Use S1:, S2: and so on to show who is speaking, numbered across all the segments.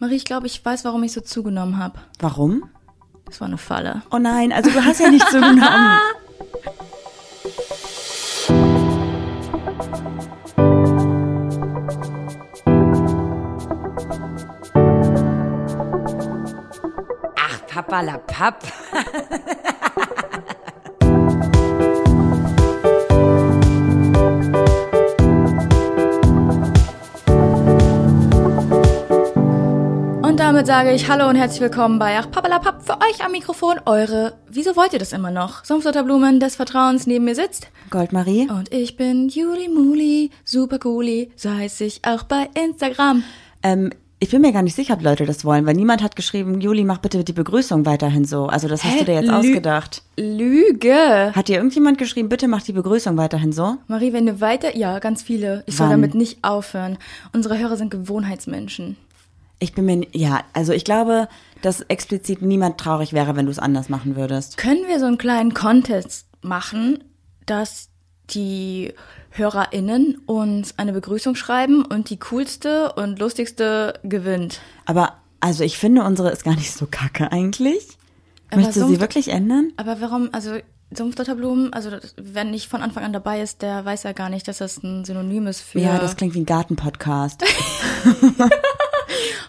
S1: Marie, ich glaube, ich weiß, warum ich so zugenommen habe.
S2: Warum?
S1: Das war eine Falle.
S2: Oh nein, also du hast ja nicht zugenommen.
S3: Ach, Papa la Papp.
S1: damit sage ich Hallo und herzlich willkommen bei Ach Pappalapapp für euch am Mikrofon. Eure, wieso wollt ihr das immer noch? Sumpfdotterblumen des Vertrauens neben mir sitzt.
S2: Goldmarie?
S1: Und ich bin Juli Muli, super cooli, so heiß ich auch bei Instagram.
S2: Ähm, ich bin mir gar nicht sicher, ob Leute das wollen, weil niemand hat geschrieben, Juli, mach bitte die Begrüßung weiterhin so. Also das hast
S1: Hä?
S2: du dir jetzt
S1: Lü-
S2: ausgedacht.
S1: Lüge!
S2: Hat dir irgendjemand geschrieben, bitte mach die Begrüßung weiterhin so?
S1: Marie, wenn du weiter, ja, ganz viele. Ich soll
S2: Wann?
S1: damit nicht aufhören. Unsere Hörer sind Gewohnheitsmenschen.
S2: Ich bin mir, ja, also ich glaube, dass explizit niemand traurig wäre, wenn du es anders machen würdest.
S1: Können wir so einen kleinen Contest machen, dass die HörerInnen uns eine Begrüßung schreiben und die coolste und lustigste gewinnt?
S2: Aber, also ich finde, unsere ist gar nicht so kacke eigentlich.
S1: Aber
S2: Möchtest du sie wirklich ändern?
S1: Aber warum, also Sumpfdotterblumen, also das- wer nicht von Anfang an dabei ist, der weiß ja gar nicht, dass das ein Synonym ist für
S2: Ja, das klingt wie ein Gartenpodcast.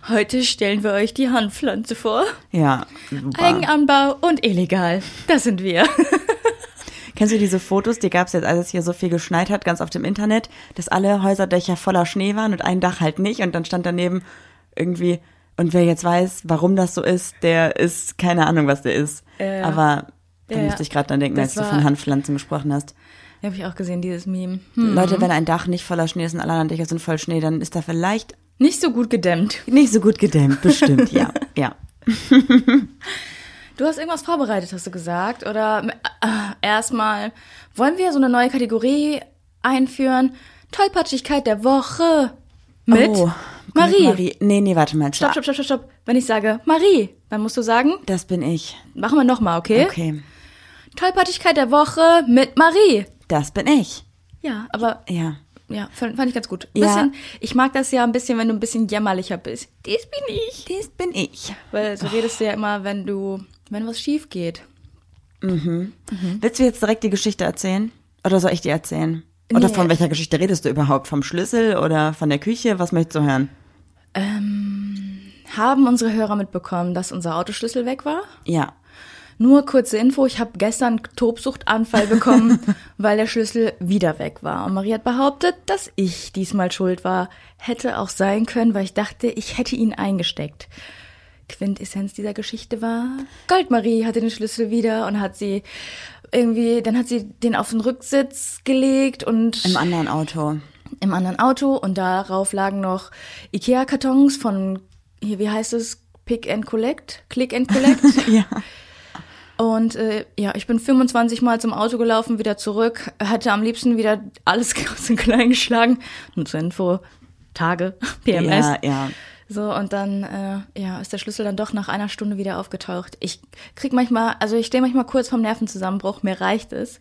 S1: heute stellen wir euch die Handpflanze vor.
S2: ja, super.
S1: Eigenanbau und illegal. Das sind wir.
S2: Kennst du diese Fotos, die gab es jetzt, als es hier so viel geschneit hat, ganz auf dem Internet, dass alle Häuserdächer voller Schnee waren und ein Dach halt nicht und dann stand daneben irgendwie, und wer jetzt weiß, warum das so ist, der ist, keine Ahnung, was der ist.
S1: Ja.
S2: Aber da
S1: Ja, ja.
S2: musste ich gerade dran denken, als du von Handpflanzen gesprochen hast.
S1: Habe ich auch gesehen, dieses Meme. Hm.
S2: Leute, wenn ein Dach nicht voller Schnee ist und alle anderen Dächer sind voll Schnee, dann ist da vielleicht
S1: Nicht so gut gedämmt.
S2: nicht so gut gedämmt, bestimmt, ja. Ja.
S1: Du hast irgendwas vorbereitet, hast du gesagt? Oder äh, erstmal, wollen wir so eine neue Kategorie einführen? Tollpatschigkeit der Woche mit
S2: Oh,
S1: Marie.
S2: Marie. Nee, nee, warte mal.
S1: Stopp, stopp, stopp, stopp, stopp. Wenn ich sage Marie, dann musst du sagen,
S2: Das bin ich.
S1: machen wir nochmal, okay?
S2: Okay.
S1: Tollpatschigkeit der Woche mit Marie.
S2: Das bin ich.
S1: Ja, aber
S2: Ja.
S1: ja, fand, ich ganz gut.
S2: Ja.
S1: Bisschen, Ich mag das ja ein bisschen, wenn du ein bisschen jämmerlicher bist. Dies bin ich.
S2: Das bin ich.
S1: Weil so redest du ja immer, wenn du, wenn was schief geht.
S2: Willst du jetzt direkt die Geschichte erzählen? Oder soll ich die erzählen? Oder
S1: Nee.
S2: von welcher Geschichte redest du überhaupt? Vom Schlüssel oder von der Küche? Was möchtest du hören?
S1: Haben unsere Hörer mitbekommen, dass unser Autoschlüssel weg war?
S2: Ja.
S1: Nur kurze Info, ich habe gestern Tobsuchtanfall bekommen, weil der Schlüssel wieder weg war. Und Marie hat behauptet, dass ich diesmal schuld war. Hätte auch sein können, weil ich dachte, ich hätte ihn eingesteckt. Quintessenz dieser Geschichte war, Goldmarie hatte den Schlüssel wieder und hat sie irgendwie, dann hat sie den auf den Rücksitz gelegt und
S2: Im anderen Auto.
S1: im anderen Auto und darauf lagen noch Ikea-Kartons von, hier, wie heißt es? Pick and Collect? Click and Collect?
S2: Ja.
S1: Und äh, ja, ich bin 25 Mal zum Auto gelaufen, wieder zurück. Hätte am liebsten wieder alles groß und klein geschlagen. Nur zur Info, Tage, PMS.
S2: Ja, ja.
S1: So, und dann äh, ja, ist der Schlüssel dann doch nach einer Stunde wieder aufgetaucht. Ich krieg manchmal, also ich stehe manchmal kurz vorm Nervenzusammenbruch, mir reicht es,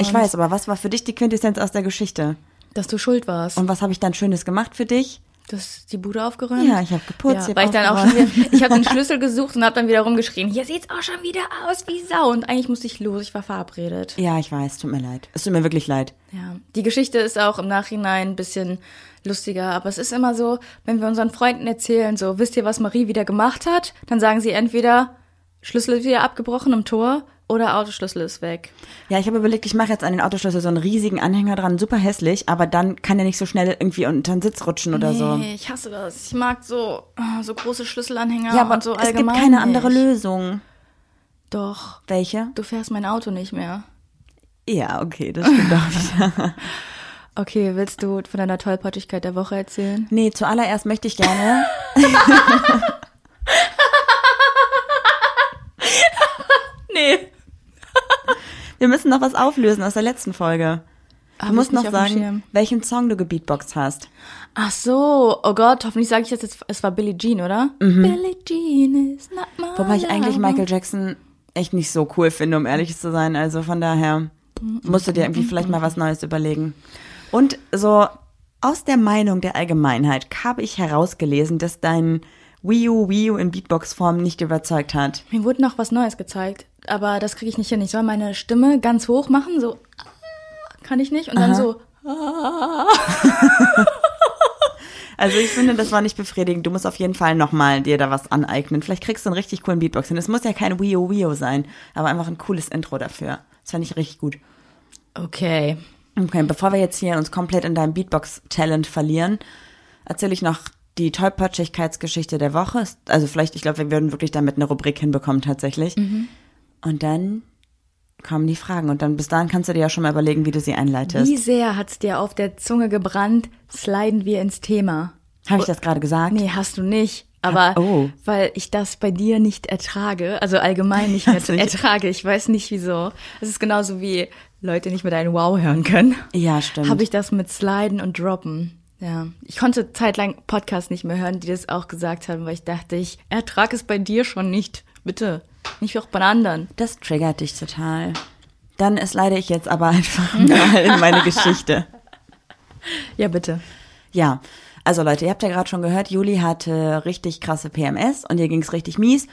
S2: Ich
S1: Und-
S2: weiß, aber was war für dich die Quintessenz aus der Geschichte?
S1: dass du schuld warst.
S2: Und was habe ich dann Schönes gemacht für dich?
S1: Du hast die Bude aufgeräumt?
S2: Ja, ich habe geputzt,
S1: Ja,
S2: ich
S1: weil
S2: hab
S1: ich dann auch schon
S2: aufgeräumt.
S1: wieder, ich habe den Schlüssel gesucht und habe dann wieder rumgeschrien. Hier sieht's auch schon wieder aus wie Sau. Und eigentlich musste ich los, ich war verabredet.
S2: Ja, ich weiß, tut mir leid. Es tut mir wirklich leid.
S1: Ja, die Geschichte ist auch im Nachhinein ein bisschen lustiger, aber es ist immer so, wenn wir unseren Freunden erzählen, so, wisst ihr, was Marie wieder gemacht hat? Dann sagen sie entweder, Schlüssel ist wieder abgebrochen im Tor oder Autoschlüssel ist weg.
S2: Ja, ich habe überlegt, ich mache jetzt an den Autoschlüssel so einen riesigen Anhänger dran, super hässlich, aber dann kann der nicht so schnell irgendwie unter den Sitz rutschen oder so.
S1: Nee, ich hasse das. Ich mag so, äh, so große Schlüsselanhänger
S2: Ja, aber
S1: und so
S2: es gibt
S1: allgemein
S2: keine andere
S1: nicht.
S2: Lösung.
S1: Doch,
S2: Welche?
S1: du fährst mein Auto nicht mehr.
S2: Ja, okay, das stimmt auch wieder.
S1: Okay, willst du von deiner Tollpatschigkeit der Woche erzählen?
S2: Nee, zuallererst möchte ich gerne.
S1: Nee.
S2: Wir müssen noch was auflösen aus der letzten Folge. Du
S1: Hab
S2: musst noch sagen, welchen Song du gebeatboxt hast.
S1: Ach so, oh Gott, hoffentlich sage ich das jetzt. Es war Billie Jean, oder? Billie Jean is not my
S2: Mhm. Wobei ich eigentlich. Michael Jackson echt nicht so cool finde, um ehrlich zu sein. Also von daher musst du dir irgendwie vielleicht mal was Neues überlegen. Und so aus der Meinung der Allgemeinheit habe ich herausgelesen, dass dein Wii U, Wii U in Beatbox-Form nicht überzeugt hat.
S1: Mir wurde noch was Neues gezeigt, aber das kriege ich nicht hin. Ich soll meine Stimme ganz hoch machen, so ah, kann ich nicht. Und dann
S2: Aha.
S1: so ah.
S2: Also ich finde, das war nicht befriedigend. Du musst auf jeden Fall nochmal dir da was aneignen. Vielleicht kriegst du einen richtig coolen Beatbox hin. Es muss ja kein Wii U, Wii U sein, aber einfach ein cooles Intro dafür. Das fand ich richtig gut.
S1: Okay.
S2: Okay, bevor wir jetzt hier uns komplett in deinem Beatbox-Talent verlieren, erzähle ich noch die Tollpatschigkeitsgeschichte der Woche. Also vielleicht, ich glaube, wir würden wirklich damit eine Rubrik hinbekommen tatsächlich. Und dann kommen die Fragen. Und dann bis dahin kannst du dir ja schon mal überlegen, wie du sie einleitest.
S1: Wie sehr hat's dir auf der Zunge gebrannt? Sliden wir ins Thema.
S2: Habe ich das gerade gesagt?
S1: Nee, hast du nicht. Aber
S2: Oh.
S1: weil ich das bei dir nicht ertrage, also allgemein nicht
S2: nicht-
S1: ertrage, ich weiß nicht wieso. Es ist genauso wie Leute nicht mit einem Wow hören können.
S2: Ja, stimmt.
S1: Habe ich das mit Sliden und Droppen. Ja, ich konnte zeitlang Podcasts nicht mehr hören, die das auch gesagt haben, weil ich dachte, ich ertrage es bei dir schon nicht. Bitte, nicht auch bei anderen.
S2: Das triggert dich total. Dann ist leider ich jetzt aber einfach mal in meine Geschichte.
S1: Ja, bitte.
S2: Ja, also Leute, ihr habt ja gerade schon gehört, Juli hatte richtig krasse PMS und ihr ging's richtig mies.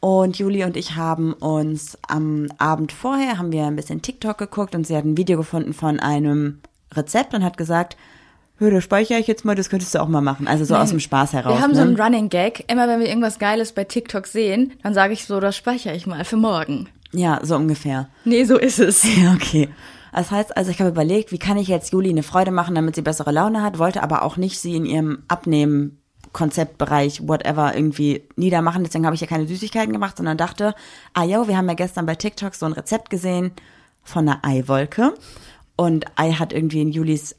S2: Und Juli und ich haben uns am Abend vorher, haben wir ein bisschen TikTok geguckt und sie hat ein Video gefunden von einem Rezept und hat gesagt, hör, das speichere ich jetzt mal, das könntest du auch mal machen. Also so aus dem Spaß heraus.
S1: Wir haben
S2: ne?
S1: so einen Running Gag. Immer wenn wir irgendwas Geiles bei TikTok sehen, dann sage ich so, das speichere ich mal für morgen.
S2: Ja, so ungefähr.
S1: Nee, so ist es.
S2: Ja, okay. Das heißt also, ich habe überlegt, wie kann ich jetzt Juli eine Freude machen, damit sie bessere Laune hat, wollte aber auch nicht sie in ihrem Abnehmen Konzeptbereich, whatever, irgendwie niedermachen. Deswegen habe ich ja keine Süßigkeiten gemacht, sondern dachte, ah jo, wir haben ja gestern bei TikTok so ein Rezept gesehen von einer Eiwolke. Und Ei hat irgendwie in Julis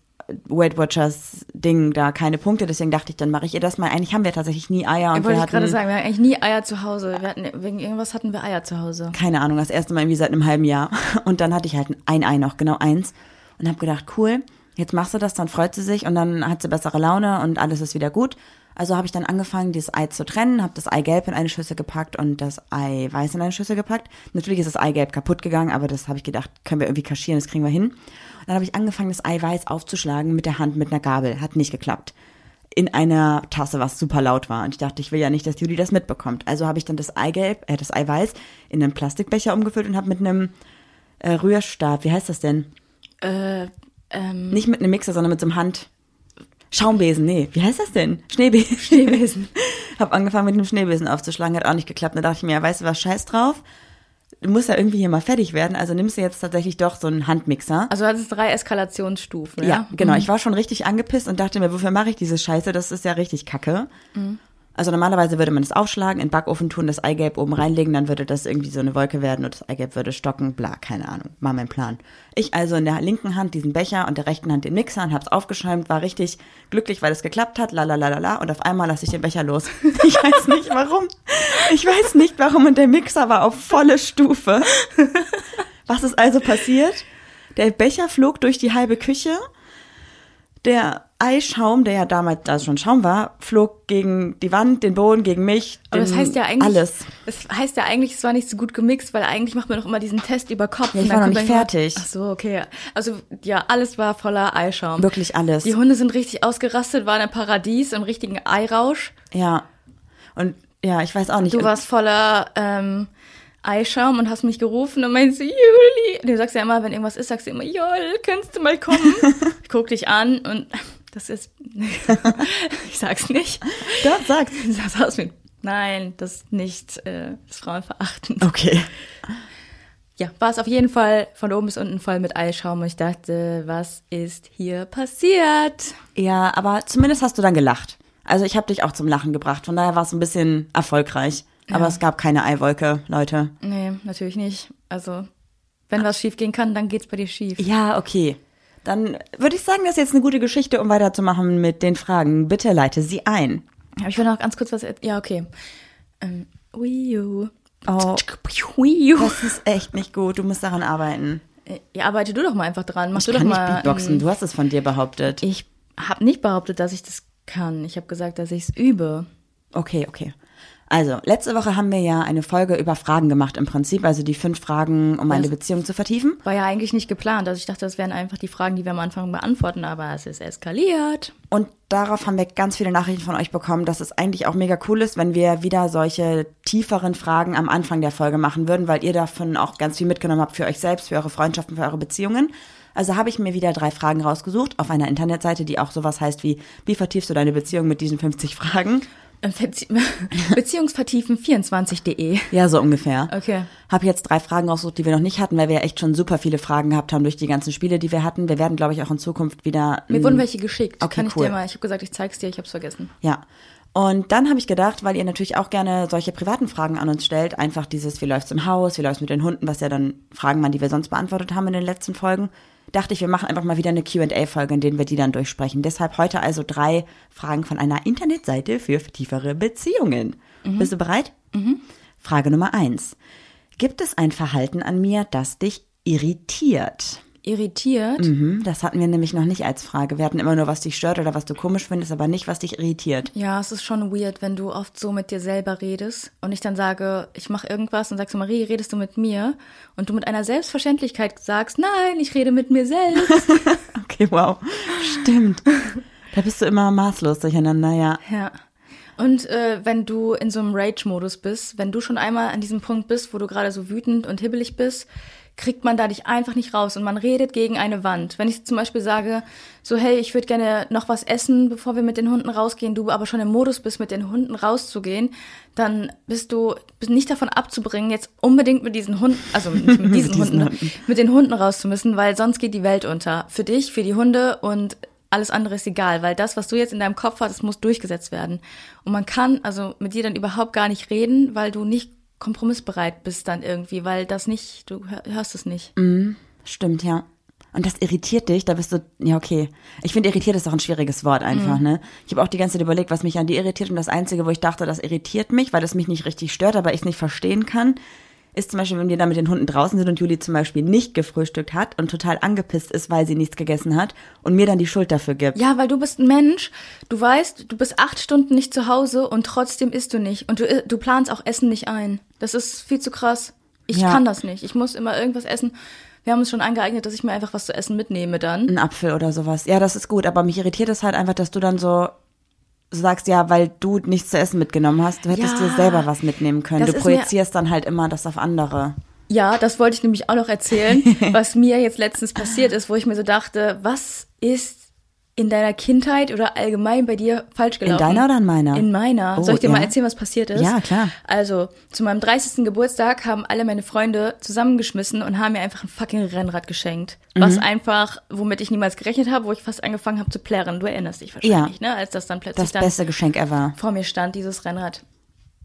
S2: Weight Watchers Ding da keine Punkte, deswegen dachte ich, dann mache ich ihr das mal. Eigentlich haben wir tatsächlich nie Eier und
S1: Ich wollte gerade sagen, wir hatten eigentlich nie Eier zu Hause. Wir hatten, wegen irgendwas hatten wir Eier zu Hause.
S2: keine Ahnung, das erste Mal irgendwie seit einem halben Jahr. Und dann hatte ich halt ein Ei noch, genau eins. Und habe gedacht, cool, jetzt machst du das, dann freut sie sich und dann hat sie bessere Laune und alles ist wieder gut. Also habe ich dann angefangen, dieses Ei zu trennen, habe das Eigelb in eine Schüssel gepackt und das Eiweiß in eine Schüssel gepackt. Natürlich ist das Eigelb kaputt gegangen, aber das habe ich gedacht, können wir irgendwie kaschieren, das kriegen wir hin. Dann habe ich angefangen, das Eiweiß aufzuschlagen mit der Hand, mit einer Gabel. Hat nicht geklappt in einer Tasse, was super laut war. Und ich dachte, ich will ja nicht, dass Judy das mitbekommt. Also habe ich dann das Eigelb, äh, das Eiweiß in einen Plastikbecher umgefüllt und habe mit einem äh, Rührstab, wie heißt das denn?
S1: Äh, ähm,
S2: Nicht mit einem Mixer, sondern mit so einem Hand... Schaumbesen, nee, wie heißt das denn? Schneebesen.
S1: Schneebesen.
S2: hab angefangen mit einem Schneebesen aufzuschlagen, hat auch nicht geklappt. Da dachte ich mir, ja, weißt du was, scheiß drauf. Du musst ja irgendwie hier mal fertig werden, also nimmst du jetzt tatsächlich doch so einen Handmixer.
S1: Also hat es drei Eskalationsstufen, ja?
S2: Ja, genau. Ich war schon richtig angepisst und dachte mir, wofür mache ich diese Scheiße? Das ist ja richtig kacke. Also normalerweise würde man das aufschlagen, in den Backofen tun, das Eigelb oben reinlegen, dann würde das irgendwie so eine Wolke werden und das Eigelb würde stocken, bla, keine Ahnung, war mein Plan. Ich also in der linken Hand diesen Becher und der rechten Hand den Mixer und hab's aufgeschäumt, war richtig glücklich, weil es geklappt hat, la la la la la und auf einmal lasse ich den Becher los. Ich weiß nicht warum. Ich weiß nicht warum und der Mixer war auf volle Stufe. Was ist also passiert? Der Becher flog durch die halbe Küche. Der Eischaum, der ja damals da schon Schaum war, flog gegen die Wand, den Boden, gegen mich.
S1: Aber das heißt ja eigentlich,
S2: alles.
S1: Das heißt ja eigentlich, es war nicht so gut gemixt, weil eigentlich macht man doch immer diesen Test über Kopf.
S2: Ja, ich war noch nicht fertig.
S1: Ach so, okay. Also ja, alles war voller Eischaum.
S2: Wirklich alles.
S1: Die Hunde sind richtig ausgerastet, waren im Paradies, im richtigen Eirausch.
S2: Ja. Und ja, ich weiß auch nicht.
S1: Du warst voller ähm, Eischaum und hast mich gerufen und meinst, Juli. Du sagst ja immer, wenn irgendwas ist, sagst du immer, Jol, kannst du mal kommen? ich guck dich an und das ist, ich sag's nicht.
S2: Doch, sag's.
S1: Du sagst aus mit, nein, das ist nicht, äh, das ist frauenverachtend.
S2: Okay.
S1: Ja, war es auf jeden Fall von oben bis unten voll mit Eischaum und ich dachte, was ist hier passiert?
S2: Ja, aber zumindest hast du dann gelacht. Also ich habe dich auch zum Lachen gebracht, von daher war es ein bisschen erfolgreich. Aber es gab keine Eiwolke, Leute.
S1: Nee, natürlich nicht. Also, wenn was schief gehen kann, dann geht's bei dir schief.
S2: Ja, okay. Dann würde ich sagen, das ist jetzt eine gute Geschichte, um weiterzumachen mit den Fragen. Bitte leite sie ein.
S1: Aber ich will noch ganz kurz was. Ja, okay. Ähm, Wii U.
S2: Oh,
S1: Wii U.
S2: das ist echt nicht gut. Du musst daran arbeiten.
S1: Äh, Ja, arbeite du doch mal einfach dran. Mach
S2: Ich
S1: du doch
S2: kann nicht
S1: mal.
S2: Beatboxen.
S1: ähm,
S2: Du hast es von dir behauptet.
S1: Ich habe nicht behauptet, dass ich das kann. Ich habe gesagt, dass ich es übe.
S2: Okay, okay. Also, letzte Woche haben wir ja eine Folge über Fragen gemacht im Prinzip, also die fünf Fragen, um eine
S1: Ja.
S2: Beziehung zu vertiefen.
S1: War ja eigentlich nicht geplant. Also ich dachte, das wären einfach die Fragen, die wir am Anfang beantworten, aber es ist eskaliert.
S2: Und darauf haben wir ganz viele Nachrichten von euch bekommen, dass es eigentlich auch mega cool ist, wenn wir wieder solche tieferen Fragen am Anfang der Folge machen würden, weil ihr davon auch ganz viel mitgenommen habt für euch selbst, für eure Freundschaften, für eure Beziehungen. Also habe ich mir wieder drei Fragen rausgesucht auf einer Internetseite, die auch sowas heißt wie, wie vertiefst du deine Beziehung mit diesen 50 Fragen?
S1: Äh, Bezie Beziehungsvertiefen24.de.
S2: Ja, so ungefähr.
S1: Okay.
S2: Habe jetzt drei Fragen rausgesucht, die wir noch nicht hatten, weil wir ja echt schon super viele Fragen gehabt haben durch die ganzen Spiele, die wir hatten. Wir werden, glaube ich, auch in Zukunft wieder.
S1: Mir wurden welche geschickt.
S2: Okay,
S1: Kann ich
S2: cool.
S1: dir mal, ich habe gesagt, ich zeig's dir, ich hab's vergessen.
S2: Ja. Und dann habe ich gedacht, weil ihr natürlich auch gerne solche privaten Fragen an uns stellt, einfach dieses, wie läuft's im Haus, wie läuft's mit den Hunden, was ja dann Fragen waren, die wir sonst beantwortet haben in den letzten Folgen, dachte ich, wir machen einfach mal wieder eine Q&A-Folge, in denen wir die dann durchsprechen. Deshalb heute also drei Fragen von einer Internetseite für tiefere Beziehungen. Bist du bereit? Frage Nummer eins. Gibt es ein Verhalten an mir, das dich irritiert?
S1: Irritiert.
S2: Mhm, das hatten wir nämlich noch nicht als Frage. Wir hatten immer nur, was dich stört oder was du komisch findest, aber nicht, was dich irritiert.
S1: Ja, es ist schon weird, wenn du oft so mit dir selber redest und ich dann sage, ich mache irgendwas und sagst Marie, redest du mit mir? Und du mit einer Selbstverständlichkeit sagst, nein, ich rede mit mir selbst.
S2: Okay, wow. Stimmt. Da bist du immer maßlos durcheinander, ja.
S1: ja. Und äh, wenn du in so einem Rage-Modus bist, wenn du schon einmal an diesem Punkt bist, wo du gerade so wütend und hibbelig bist, kriegt man da dich einfach nicht raus und man redet gegen eine Wand. Wenn ich zum Beispiel sage, so hey, ich würde gerne noch was essen, bevor wir mit den Hunden rausgehen, du aber schon im Modus bist, mit den Hunden rauszugehen, dann bist du bist nicht davon abzubringen, jetzt unbedingt mit diesen Hunden, also nicht mit diesen,
S2: diesen
S1: Hunden,
S2: Hunden.
S1: mit den Hunden rauszumüssen, weil sonst geht die Welt unter. Für dich, für die Hunde und alles andere ist egal, weil das, was du jetzt in deinem Kopf hast, das muss durchgesetzt werden. Und man kann also mit dir dann überhaupt gar nicht reden, weil du nicht kompromissbereit bist dann irgendwie, weil das nicht, du hör- hörst es nicht.
S2: Stimmt, ja. Und das irritiert dich, da bist du, ja, okay. Ich finde, irritiert ist auch ein schwieriges Wort einfach, ne? Ich habe auch die ganze Zeit überlegt, was mich an dir irritiert und das Einzige, wo ich dachte, das irritiert mich, weil es mich nicht richtig stört, aber ich es nicht verstehen kann, ist zum Beispiel, wenn wir da mit den Hunden draußen sind und Juli zum Beispiel nicht gefrühstückt hat und total angepisst ist, weil sie nichts gegessen hat und mir dann die Schuld dafür gibt.
S1: Ja, weil du bist ein Mensch, du weißt, du bist acht Stunden nicht zu Hause und trotzdem isst du nicht. Und du, du planst auch Essen nicht ein. Das ist viel zu krass. Ich
S2: Ja.
S1: kann das nicht. Ich muss immer irgendwas essen. Wir haben uns schon angeeignet, dass ich mir einfach was zu essen mitnehme dann.
S2: Ein Apfel oder sowas. Ja, das ist gut, aber mich irritiert es halt einfach, dass du dann so so sagst, ja, weil du nichts zu essen mitgenommen hast, du hättest
S1: Ja.
S2: dir selber was mitnehmen können. Du projizierst dann halt immer das auf andere.
S1: Ja, das wollte ich nämlich auch noch erzählen, was mir jetzt letztens passiert ist, wo ich mir so dachte, was ist in deiner Kindheit oder allgemein bei dir falsch gelaufen?
S2: deiner oder in meiner?
S1: In meiner.
S2: Oh,
S1: Soll ich dir
S2: ja.
S1: mal erzählen, was passiert ist?
S2: Ja, klar.
S1: Also, zu meinem 30. Geburtstag haben alle meine Freunde zusammengeschmissen und haben mir einfach ein fucking Rennrad geschenkt. Was
S2: Mhm.
S1: einfach, womit ich niemals gerechnet habe, wo ich fast angefangen habe zu plärren. Du erinnerst dich wahrscheinlich, ne? Als das dann plötzlich
S2: Das
S1: dann
S2: beste Geschenk ever.
S1: vor mir stand, dieses Rennrad.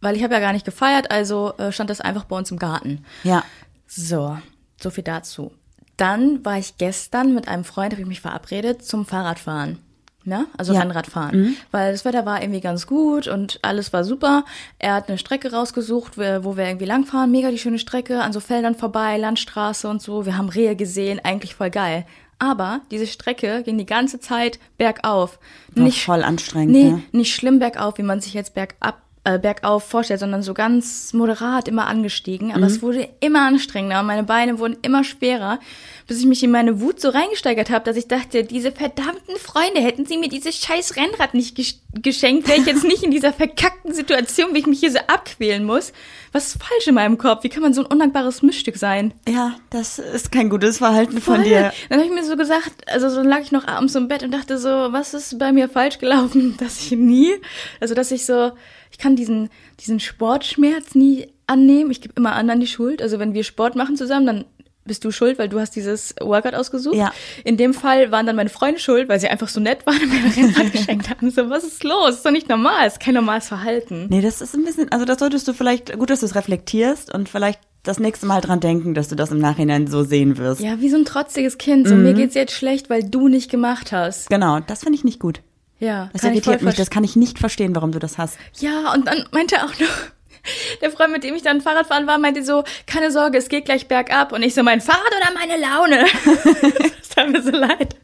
S1: Weil ich habe ja gar nicht gefeiert, also äh, stand das einfach bei uns im Garten.
S2: Ja.
S1: So, so viel dazu. Dann war ich gestern mit einem Freund, habe ich mich verabredet, zum Fahrradfahren. Ne? Also
S2: Ja.
S1: Rennradfahren. Weil das Wetter war irgendwie ganz gut und alles war super. Er hat eine Strecke rausgesucht, wo wir irgendwie langfahren. Mega die schöne Strecke, an so Feldern vorbei, Landstraße und so. Wir haben Rehe gesehen, eigentlich voll geil. Aber diese Strecke ging die ganze Zeit bergauf.
S2: War voll anstrengend,
S1: Nee,
S2: ne?
S1: nicht schlimm bergauf, wie man sich jetzt bergab, äh, bergauf vorstellt, sondern so ganz moderat immer angestiegen. Aber
S2: Mhm.
S1: es wurde immer anstrengender und meine Beine wurden immer schwerer, bis ich mich in meine Wut so reingesteigert habe, dass ich dachte, diese verdammten Freunde, hätten sie mir dieses scheiß Rennrad nicht gesch geschenkt, wäre ich jetzt nicht in dieser verkackten Situation, wie ich mich hier so abquälen muss. Was ist falsch in meinem Kopf? Wie kann man so ein undankbares Mischstück sein?
S2: Ja, das ist kein gutes Verhalten von
S1: Voll.
S2: dir.
S1: Dann habe ich mir so gesagt, also so lag ich noch abends im Bett und dachte so, was ist bei mir falsch gelaufen, dass ich nie, also dass ich so, ich kann diesen, diesen Sportschmerz nie annehmen. Ich gebe immer anderen die Schuld. Also wenn wir Sport machen zusammen, dann bist du schuld, weil du hast dieses Workout ausgesucht.
S2: Ja.
S1: In dem Fall waren dann meine Freunde schuld, weil sie einfach so nett waren und mir ein Rennrad geschenkt haben. So, was ist los? ist doch nicht normal. ist kein normales Verhalten.
S2: Nee, das ist ein bisschen, also das solltest du vielleicht, gut, dass du es reflektierst und vielleicht das nächste Mal dran denken, dass du das im Nachhinein so sehen wirst.
S1: Ja, wie so ein trotziges Kind. So,
S2: Mhm.
S1: mir geht's jetzt schlecht, weil du nicht gemacht hast.
S2: Genau, das finde ich nicht gut.
S1: Ja,
S2: Das
S1: kann ich
S2: irritiert mich, das kann ich nicht verstehen, warum du das hast.
S1: Ja, und dann meinte auch noch, der Freund, mit dem ich dann Fahrradfahren war, meinte so, keine Sorge, es geht gleich bergab. Und ich so, mein Fahrrad oder meine Laune? das tat mir so leid.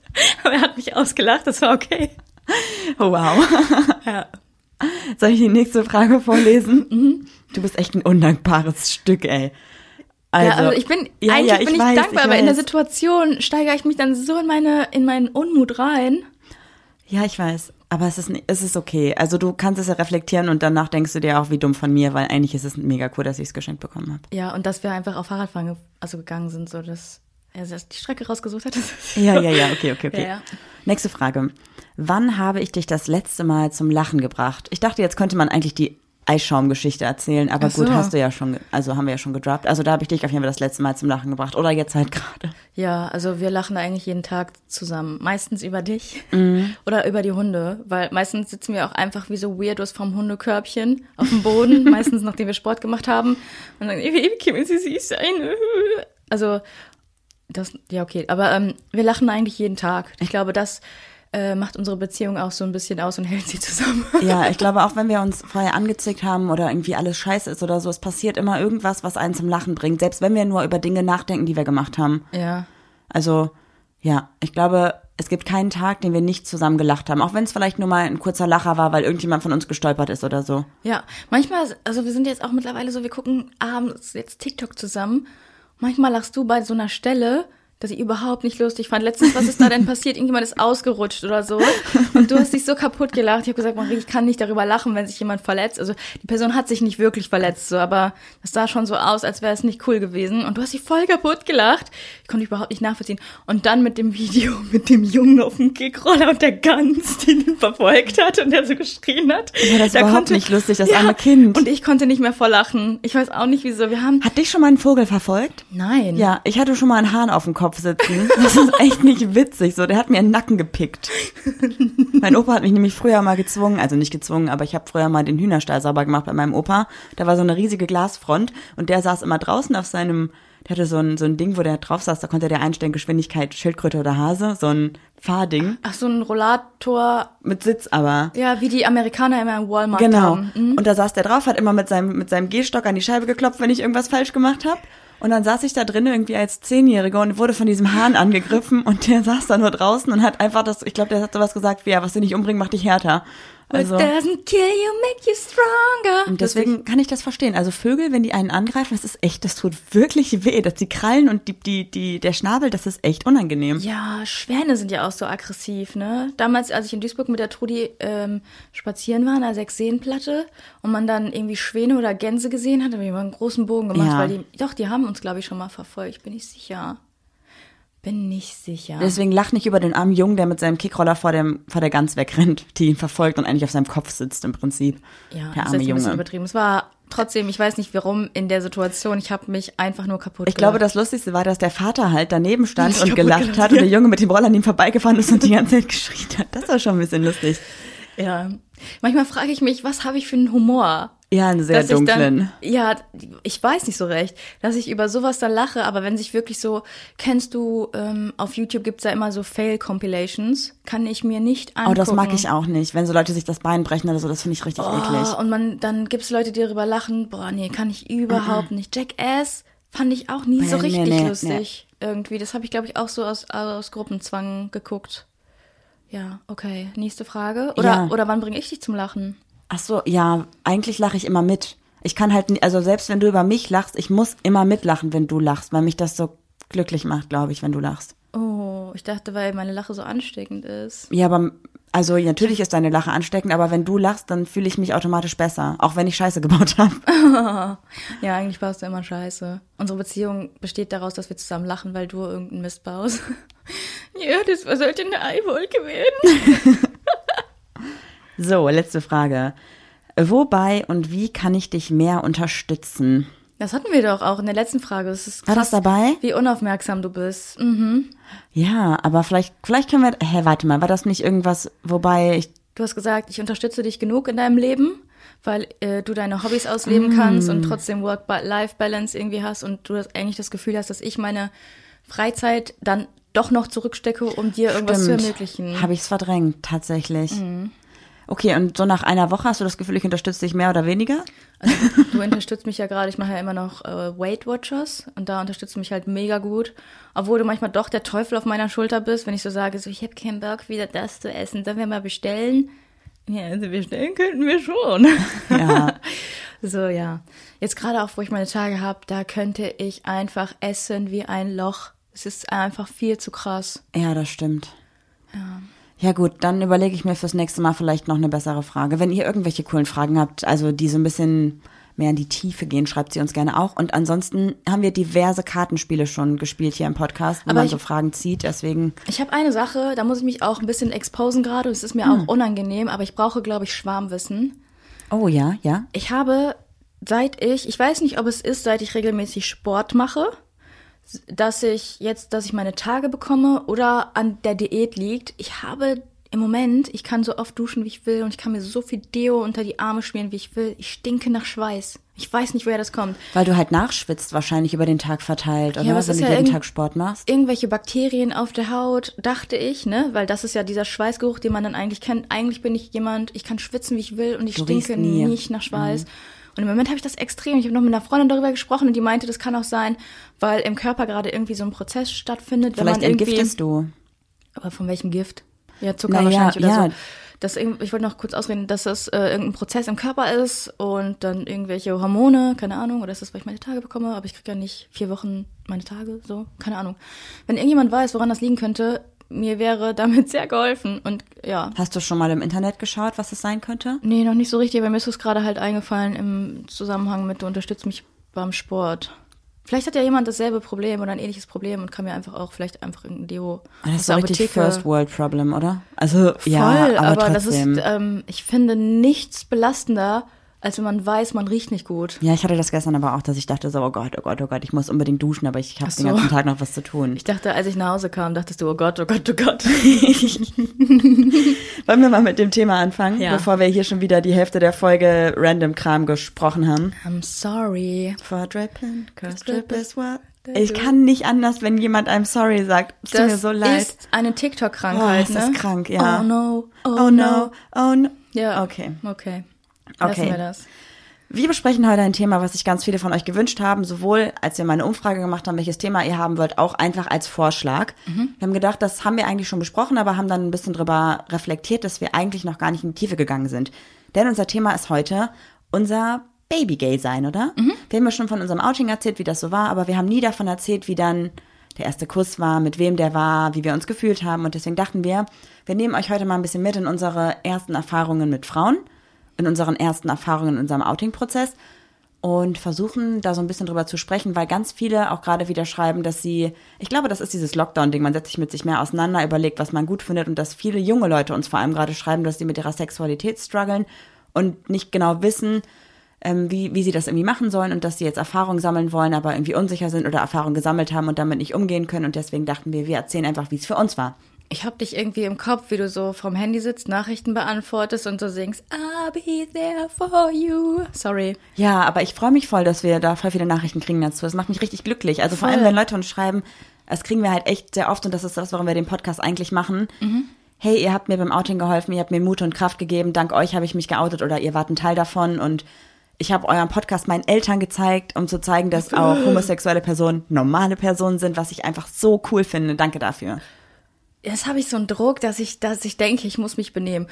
S1: Aber er hat mich ausgelacht, das war okay.
S2: Oh, wow.
S1: Ja.
S2: Soll ich die nächste Frage vorlesen? Du bist echt ein undankbares Stück, ey. Also,
S1: ja, also ich bin
S2: ja,
S1: eigentlich
S2: ja,
S1: bin ich
S2: weiß,
S1: dankbar, aber in der. Situation steigere ich mich dann so in meine in meinen Unmut rein.
S2: Ja, ich weiß. Aber es ist, es ist okay. Also du kannst es ja reflektieren und danach denkst du dir auch, wie dumm von mir, weil eigentlich ist es mega cool, dass ich es geschenkt bekommen habe.
S1: Ja, und dass wir einfach auf Fahrradfahren also gegangen sind, so dass er sich die Strecke rausgesucht hat.
S2: Ja, ja, ja, okay, okay, okay.
S1: Ja, ja.
S2: Nächste Frage. Wann habe ich dich das letzte Mal zum Lachen gebracht? Ich dachte, jetzt könnte man eigentlich die Eisschaumgeschichte erzählen, aber
S1: so.
S2: gut, hast du ja schon, also haben wir ja schon gedroppt. Also da habe ich dich auf jeden Fall das letzte Mal zum Lachen gebracht. Oder jetzt halt gerade.
S1: Ja, also wir lachen eigentlich jeden Tag zusammen. Meistens über dich
S2: Mhm.
S1: oder über die Hunde, weil meistens sitzen wir auch einfach wie so Weirdos vom Hundekörbchen auf dem Boden, meistens nachdem wir Sport gemacht haben und dann, wie können sie süß sein? Also, das, ja, okay, aber ähm, wir lachen eigentlich jeden Tag. Ich glaube, das äh, macht unsere Beziehung auch so ein bisschen aus und hält sie zusammen.
S2: Ja, ich glaube auch, wenn wir uns vorher angezickt haben oder irgendwie alles scheiße ist oder so, es passiert immer irgendwas, was einen zum Lachen bringt. Selbst wenn wir nur über Dinge nachdenken, die wir gemacht haben.
S1: Ja.
S2: Also, ja, ich glaube, es gibt keinen Tag, den wir nicht zusammen gelacht haben. Auch wenn es vielleicht nur mal ein kurzer Lacher war, weil irgendjemand von uns gestolpert ist oder so.
S1: Ja, manchmal, also wir sind jetzt auch mittlerweile so, wir gucken abends jetzt TikTok zusammen. Manchmal lachst du bei so einer Stelle, dass ich überhaupt nicht lustig fand. Letztens, was ist da denn passiert? Irgendjemand ist ausgerutscht oder so. Und du hast dich so kaputt gelacht. Ich habe gesagt, Marie, ich kann nicht darüber lachen, wenn sich jemand verletzt. Also die Person hat sich nicht wirklich verletzt, so, aber das sah schon so aus, als wäre es nicht cool gewesen. Und du hast dich voll kaputt gelacht. Ich konnte überhaupt nicht nachvollziehen. Und dann mit dem Video mit dem Jungen auf dem Kickroller und der Gans, die ihn verfolgt hat und der so geschrien hat.
S2: Ja, das ist
S1: Da
S2: überhaupt nicht lustig, das arme Kind.
S1: Und ich konnte nicht mehr vor lachen. Ich weiß auch nicht wieso. Wir haben.
S2: Hat dich schon mal ein Vogel verfolgt?
S1: Nein.
S2: Ja, ich hatte schon mal einen Hahn auf dem Kopf sitzen. Das ist echt nicht witzig. So, der hat mir in den Nacken gepickt. mein Opa hat mich nämlich früher mal gezwungen, also nicht gezwungen, aber ich habe früher mal den Hühnerstall sauber gemacht bei meinem Opa. Da war so eine riesige Glasfront und der saß immer draußen auf seinem, der hatte so ein, so ein Ding, wo der drauf saß, da konnte der einstellen, Geschwindigkeit, Schildkröte oder Hase, so ein Fahrding
S1: Ach, so ein Rollator.
S2: mit Sitz aber.
S1: Ja, wie die Amerikaner immer im Walmart
S2: Genau.
S1: Mhm.
S2: Und da saß der drauf, hat immer mit seinem, mit seinem Gehstock an die Scheibe geklopft, wenn ich irgendwas falsch gemacht habe. Und dann saß ich da drin irgendwie als Zehnjährige und wurde von diesem Hahn angegriffen und der saß da nur draußen und hat einfach das, ich glaube, der hat sowas gesagt wie, ja, was du nicht umbringt, macht dich härter. Also,
S1: What doesn't kill you, make you stronger.
S2: und deswegen kann ich das verstehen. Also Vögel, wenn die einen angreifen, das ist echt, das tut wirklich weh. Dass die Krallen und die, die, die, der Schnabel, das ist echt unangenehm.
S1: Ja, Schwäne sind ja auch so aggressiv, ne? Damals, als ich in Duisburg mit der Trudi ähm, spazieren war, an der Sechseenplatte und man dann irgendwie Schwäne oder Gänse gesehen hat, habe ich immer einen großen Bogen gemacht,
S2: Ja.
S1: weil die, doch, die haben uns, glaube ich, schon mal verfolgt. Bin ich sicher. Bin nicht sicher.
S2: Deswegen lach nicht über den armen Jungen, der mit seinem Kickroller vor, dem, vor der Gans wegrennt, die ihn verfolgt und eigentlich auf seinem Kopf sitzt im Prinzip.
S1: Ja,
S2: der
S1: das
S2: arme
S1: ist ein bisschen
S2: Junge.
S1: übertrieben. Es war trotzdem, ich weiß nicht warum in der Situation, ich habe mich einfach nur kaputt
S2: Ich glaube, das Lustigste war, dass der Vater halt daneben stand und gelacht
S1: gelacht,
S2: hat und
S1: ja.
S2: der Junge mit dem Roller an ihm vorbeigefahren ist und die ganze Zeit geschrien hat. Das war schon ein bisschen lustig.
S1: Ja. Manchmal frage ich mich, was habe ich für einen Humor?
S2: Ja, einen sehr
S1: ich
S2: dunklen.
S1: dann, ja, ich weiß nicht so recht, dass ich über sowas dann lache, aber wenn sich wirklich so, kennst du, ähm, auf YouTube gibt's ja immer so Fail-Compilations, kann ich mir nicht angucken.
S2: Oh, das mag ich auch nicht. Wenn so Leute sich das Bein brechen oder so, das finde ich richtig eklig.
S1: Oh, und man, dann gibt's Leute, die darüber lachen, boah, nee, kann ich überhaupt nicht. Jackass fand ich auch nie so
S2: Nee,
S1: richtig
S2: nee, nee,
S1: lustig. Irgendwie, das habe ich, glaube ich, auch so aus, aus Gruppenzwang geguckt. Ja, okay. Nächste Frage. Oder,
S2: Ja.
S1: oder wann bringe ich dich zum Lachen?
S2: Ach so, ja, eigentlich lache ich immer mit. Ich kann halt, nie- also selbst wenn du über mich lachst, ich muss immer mitlachen, wenn du lachst, weil mich das so glücklich macht, glaube ich, wenn du lachst.
S1: Oh, ich dachte, weil meine Lache so ansteckend ist.
S2: Ja, aber also natürlich ist deine Lache ansteckend, aber wenn du lachst, dann fühle ich mich automatisch besser, auch wenn ich Scheiße gebaut habe.
S1: Ja, eigentlich baust du immer Scheiße. Unsere Beziehung besteht daraus, dass wir zusammen lachen, weil du irgendeinen Mist baust. ja, das sollte eine Eiwolke werden.
S2: So, letzte Frage. Wobei und wie kann ich dich mehr unterstützen?
S1: Das hatten wir doch auch in der letzten Frage. Das ist
S2: War das
S1: krass,
S2: dabei?
S1: Wie unaufmerksam du bist. Mhm.
S2: Ja, aber vielleicht, vielleicht können wir. Hä, warte mal, war das nicht irgendwas, wobei ich.
S1: Du hast gesagt, ich unterstütze dich genug in deinem Leben, weil äh, du deine Hobbys ausleben kannst und trotzdem Work-Life-Balance irgendwie hast und du das, eigentlich das Gefühl hast, dass ich meine Freizeit dann doch noch zurückstecke, um dir irgendwas zu ermöglichen.
S2: Habe ich es verdrängt, tatsächlich. Okay, und so nach einer Woche hast du das Gefühl, ich unterstütze dich mehr oder weniger?
S1: Also, du unterstützt mich ja gerade, ich mache ja immer noch äh, Weight Watchers und da unterstützt du mich halt mega gut. Obwohl du manchmal doch der Teufel auf meiner Schulter bist, wenn ich so sage, so ich habe keinen Bock, wieder das zu essen, sollen wir mal bestellen? Ja, also bestellen könnten wir schon.
S2: Ja.
S1: So, ja. Jetzt gerade auch, wo ich meine Tage habe, da könnte ich einfach essen wie ein Loch. Es ist einfach viel zu krass.
S2: Ja, das stimmt. Ja. Ja gut, dann überlege ich mir fürs nächste Mal vielleicht noch eine bessere Frage. Wenn ihr irgendwelche coolen Fragen habt, also die so ein bisschen mehr in die Tiefe gehen, schreibt sie uns gerne auch. Und ansonsten haben wir diverse Kartenspiele schon gespielt hier im Podcast, wo
S1: Aber
S2: man
S1: ich-
S2: so Fragen zieht. Deswegen,
S1: Ich habe eine Sache, da muss ich mich auch ein bisschen exposen gerade. Es ist mir auch unangenehm, aber ich brauche, glaube ich, Schwarmwissen.
S2: oh ja, ja.
S1: Ich habe, seit ich, ich weiß nicht, ob es ist, seit ich regelmäßig Sport mache, dass ich jetzt, dass ich meine Tage bekomme oder an der Diät liegt. Ich habe im Moment, ich kann so oft duschen, wie ich will und ich kann mir so viel Deo unter die Arme schmieren, wie ich will. Ich stinke nach Schweiß. Ich weiß nicht, woher das kommt.
S2: Weil du halt nachschwitzt wahrscheinlich über den Tag verteilt, oder?
S1: aber es
S2: Wenn du
S1: ja
S2: jeden Tag Sport machst.
S1: Irgendwelche Bakterien auf der Haut, dachte ich, ne? Weil das ist ja dieser Schweißgeruch, den man dann eigentlich kennt. Eigentlich bin ich jemand, ich kann schwitzen, wie ich will und ich
S2: Du
S1: stinke
S2: nie. Mhm.
S1: nicht nach Schweiß. Und im Moment habe ich das extrem. Ich habe noch mit einer Freundin darüber gesprochen und die meinte, das kann auch sein, weil im Körper gerade irgendwie so ein Prozess stattfindet. Wenn
S2: Vielleicht entgiftest du.
S1: Aber von welchem Gift? Ja, Zucker
S2: Na ja,
S1: wahrscheinlich oder
S2: ja.
S1: so. Das, ich wollte noch kurz ausreden, dass das äh, irgendein Prozess im Körper ist und dann irgendwelche Hormone, keine Ahnung, oder ist das, weil ich meine Tage bekomme, aber ich kriege ja nicht vier Wochen meine Tage, so, keine Ahnung. Wenn irgendjemand weiß, woran das liegen könnte, mir wäre damit sehr geholfen und ja.
S2: Hast du schon mal im Internet geschaut, was es sein könnte?
S1: Nee, noch nicht so richtig, aber mir ist es gerade halt eingefallen im Zusammenhang mit, du unterstützt mich beim Sport. Vielleicht hat ja jemand dasselbe Problem oder ein ähnliches Problem und kann mir einfach auch vielleicht einfach irgendein Deo
S2: Das
S1: aus
S2: ist so
S1: der
S2: richtig
S1: Apotheke-
S2: First World Problem, oder? Also,
S1: Voll,
S2: ja, aber,
S1: aber, das ist, ähm, ich finde nichts belastender, als wenn man weiß, man riecht nicht gut.
S2: ja, ich hatte das gestern aber auch, dass ich dachte so, oh Gott, oh Gott, oh Gott, ich muss unbedingt duschen, aber ich habe
S1: Ach
S2: den
S1: so.
S2: ganzen Tag noch was zu tun.
S1: Ich dachte, als ich nach Hause kam, dachtest du, oh Gott, oh Gott, oh Gott.
S2: Wollen wir mal mit dem Thema anfangen,
S1: Ja.
S2: bevor wir hier schon wieder die Hälfte der Folge Random Kram gesprochen haben?
S1: I'm sorry.
S2: For dripping, cause drip is what. Ich
S1: do.
S2: kann nicht anders, wenn jemand einem sorry sagt. Es tut mir so leid.
S1: ist eine TikTok-Krankheit,
S2: Oh, das
S1: ne?
S2: ist krank, ja.
S1: Oh no,
S2: oh no, oh no.
S1: Ja.
S2: Okay.
S1: Okay. Lassen
S2: Okay.
S1: wir das.
S2: Wir besprechen heute ein Thema, was sich ganz viele von euch gewünscht haben, sowohl als wir mal eine Umfrage gemacht haben, welches Thema ihr haben wollt, auch einfach als Vorschlag. Wir haben gedacht, das haben wir eigentlich schon besprochen, aber haben dann ein bisschen drüber reflektiert, dass wir eigentlich noch gar nicht in die Tiefe gegangen sind. Denn unser Thema ist heute unser Baby-Gay sein, oder? Wir haben ja schon von unserem Outing erzählt, wie das so war, aber wir haben nie davon erzählt, wie dann der erste Kuss war, mit wem der war, wie wir uns gefühlt haben. Und deswegen dachten wir, wir nehmen euch heute mal ein bisschen mit in unsere ersten Erfahrungen mit Frauen in unseren ersten Erfahrungen in unserem Outing-Prozess und versuchen da so ein bisschen drüber zu sprechen, weil ganz viele auch gerade wieder schreiben, dass sie, ich glaube, das ist dieses Lockdown-Ding, man setzt sich mit sich mehr auseinander, überlegt, was man gut findet und dass viele junge Leute uns vor allem gerade schreiben, dass sie mit ihrer Sexualität strugglen und nicht genau wissen, ähm, wie, wie sie das irgendwie machen sollen und dass sie jetzt Erfahrung sammeln wollen, aber irgendwie unsicher sind oder Erfahrung gesammelt haben und damit nicht umgehen können und deswegen dachten wir, wir erzählen einfach, wie es für uns war.
S1: Ich hab dich irgendwie im Kopf, wie du so vom Handy sitzt, Nachrichten beantwortest und so singst, I'll be there for you. Sorry.
S2: Ja, aber ich freue mich voll, dass wir da voll viele Nachrichten kriegen dazu. Das macht mich richtig glücklich. Also vor
S1: Voll.
S2: allem, wenn Leute uns schreiben, das kriegen wir halt echt sehr oft und das ist das, warum wir den Podcast eigentlich machen. Hey, ihr habt mir beim Outing geholfen, ihr habt mir Mut und Kraft gegeben, dank euch habe ich mich geoutet oder ihr wart ein Teil davon und ich habe euren Podcast meinen Eltern gezeigt, um zu zeigen, dass auch homosexuelle Personen normale Personen sind, was ich einfach so cool finde. Danke dafür.
S1: Jetzt habe ich so einen Druck, dass ich, dass ich denke, ich muss mich benehmen.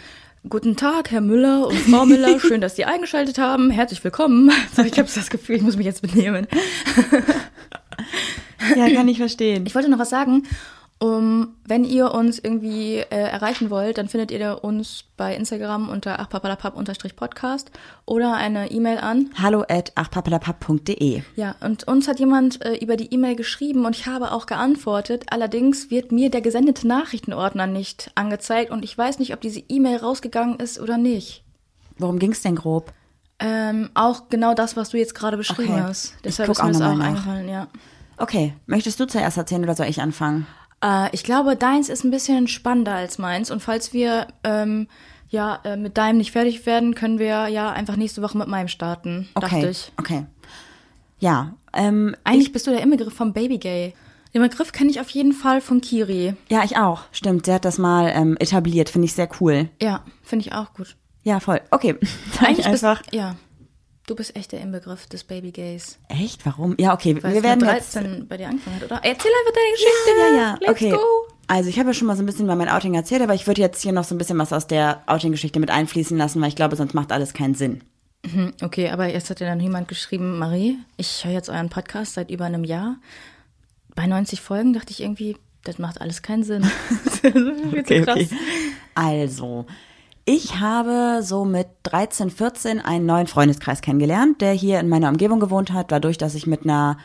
S1: Guten Tag, Herr Müller und Frau Müller. Schön, dass Sie eingeschaltet haben. Herzlich willkommen. So, ich habe das Gefühl, ich muss mich jetzt benehmen.
S2: Ja, kann ich verstehen.
S1: Ich wollte noch was sagen. Um, wenn ihr uns irgendwie äh, erreichen wollt, dann findet ihr uns bei Instagram unter achpapalapap-podcast oder eine E-Mail an.
S2: Hallo at achpapalapap.de.
S1: Ja, und uns hat jemand äh, über die E-Mail geschrieben und ich habe auch geantwortet. Allerdings wird mir der gesendete Nachrichtenordner nicht angezeigt und ich weiß nicht, ob diese E-Mail rausgegangen ist oder nicht.
S2: Worum ging's denn grob?
S1: Ähm, auch genau das, was du jetzt gerade beschrieben
S2: Okay.
S1: hast.
S2: Ich
S1: Deshalb
S2: guck
S1: ist mir
S2: auch
S1: das auch
S2: nach.
S1: eingefallen, ja.
S2: Okay, möchtest du zuerst erzählen oder soll ich anfangen?
S1: Äh, ich glaube, deins ist ein bisschen spannender als meins. Und falls wir ähm, ja äh, mit deinem nicht fertig werden, können wir ja einfach nächste Woche mit meinem starten,
S2: Okay,
S1: dachte ich.
S2: okay. Ja, ähm,
S1: Eigentlich bist du der Inbegriff vom Babygay. Den Begriff kenne ich auf jeden Fall von Kiri.
S2: ja, ich auch. Stimmt, sie hat das mal ähm, etabliert, finde ich sehr cool.
S1: Ja, finde ich auch gut.
S2: Ja, voll. Okay.
S1: Eigentlich
S2: einfach.
S1: bist ja. Du bist echt der Inbegriff des Babygays.
S2: Echt? Warum? Ja, okay.
S1: Weil
S2: wir werden
S1: mit
S2: jetzt.
S1: 13 bei dir angefangen hat, oder? Erzähl einfach deine Geschichte.
S2: Ja, ja,
S1: Let's
S2: okay.
S1: go.
S2: Also ich habe ja schon mal so ein bisschen über mein Outing erzählt, aber ich würde jetzt hier noch so ein bisschen was aus der Outing-Geschichte mit einfließen lassen, weil ich glaube, sonst macht alles keinen Sinn.
S1: Hm, Okay, aber jetzt hat ja dann jemand geschrieben, Marie, ich höre jetzt euren Podcast seit über einem Jahr. Bei 90 Folgen dachte ich irgendwie, das macht alles keinen Sinn. Das zu krass.
S2: Also, ich habe so mit 13, 14 einen neuen Freundeskreis kennengelernt, der hier in meiner Umgebung gewohnt hat, dadurch, dass ich mit einer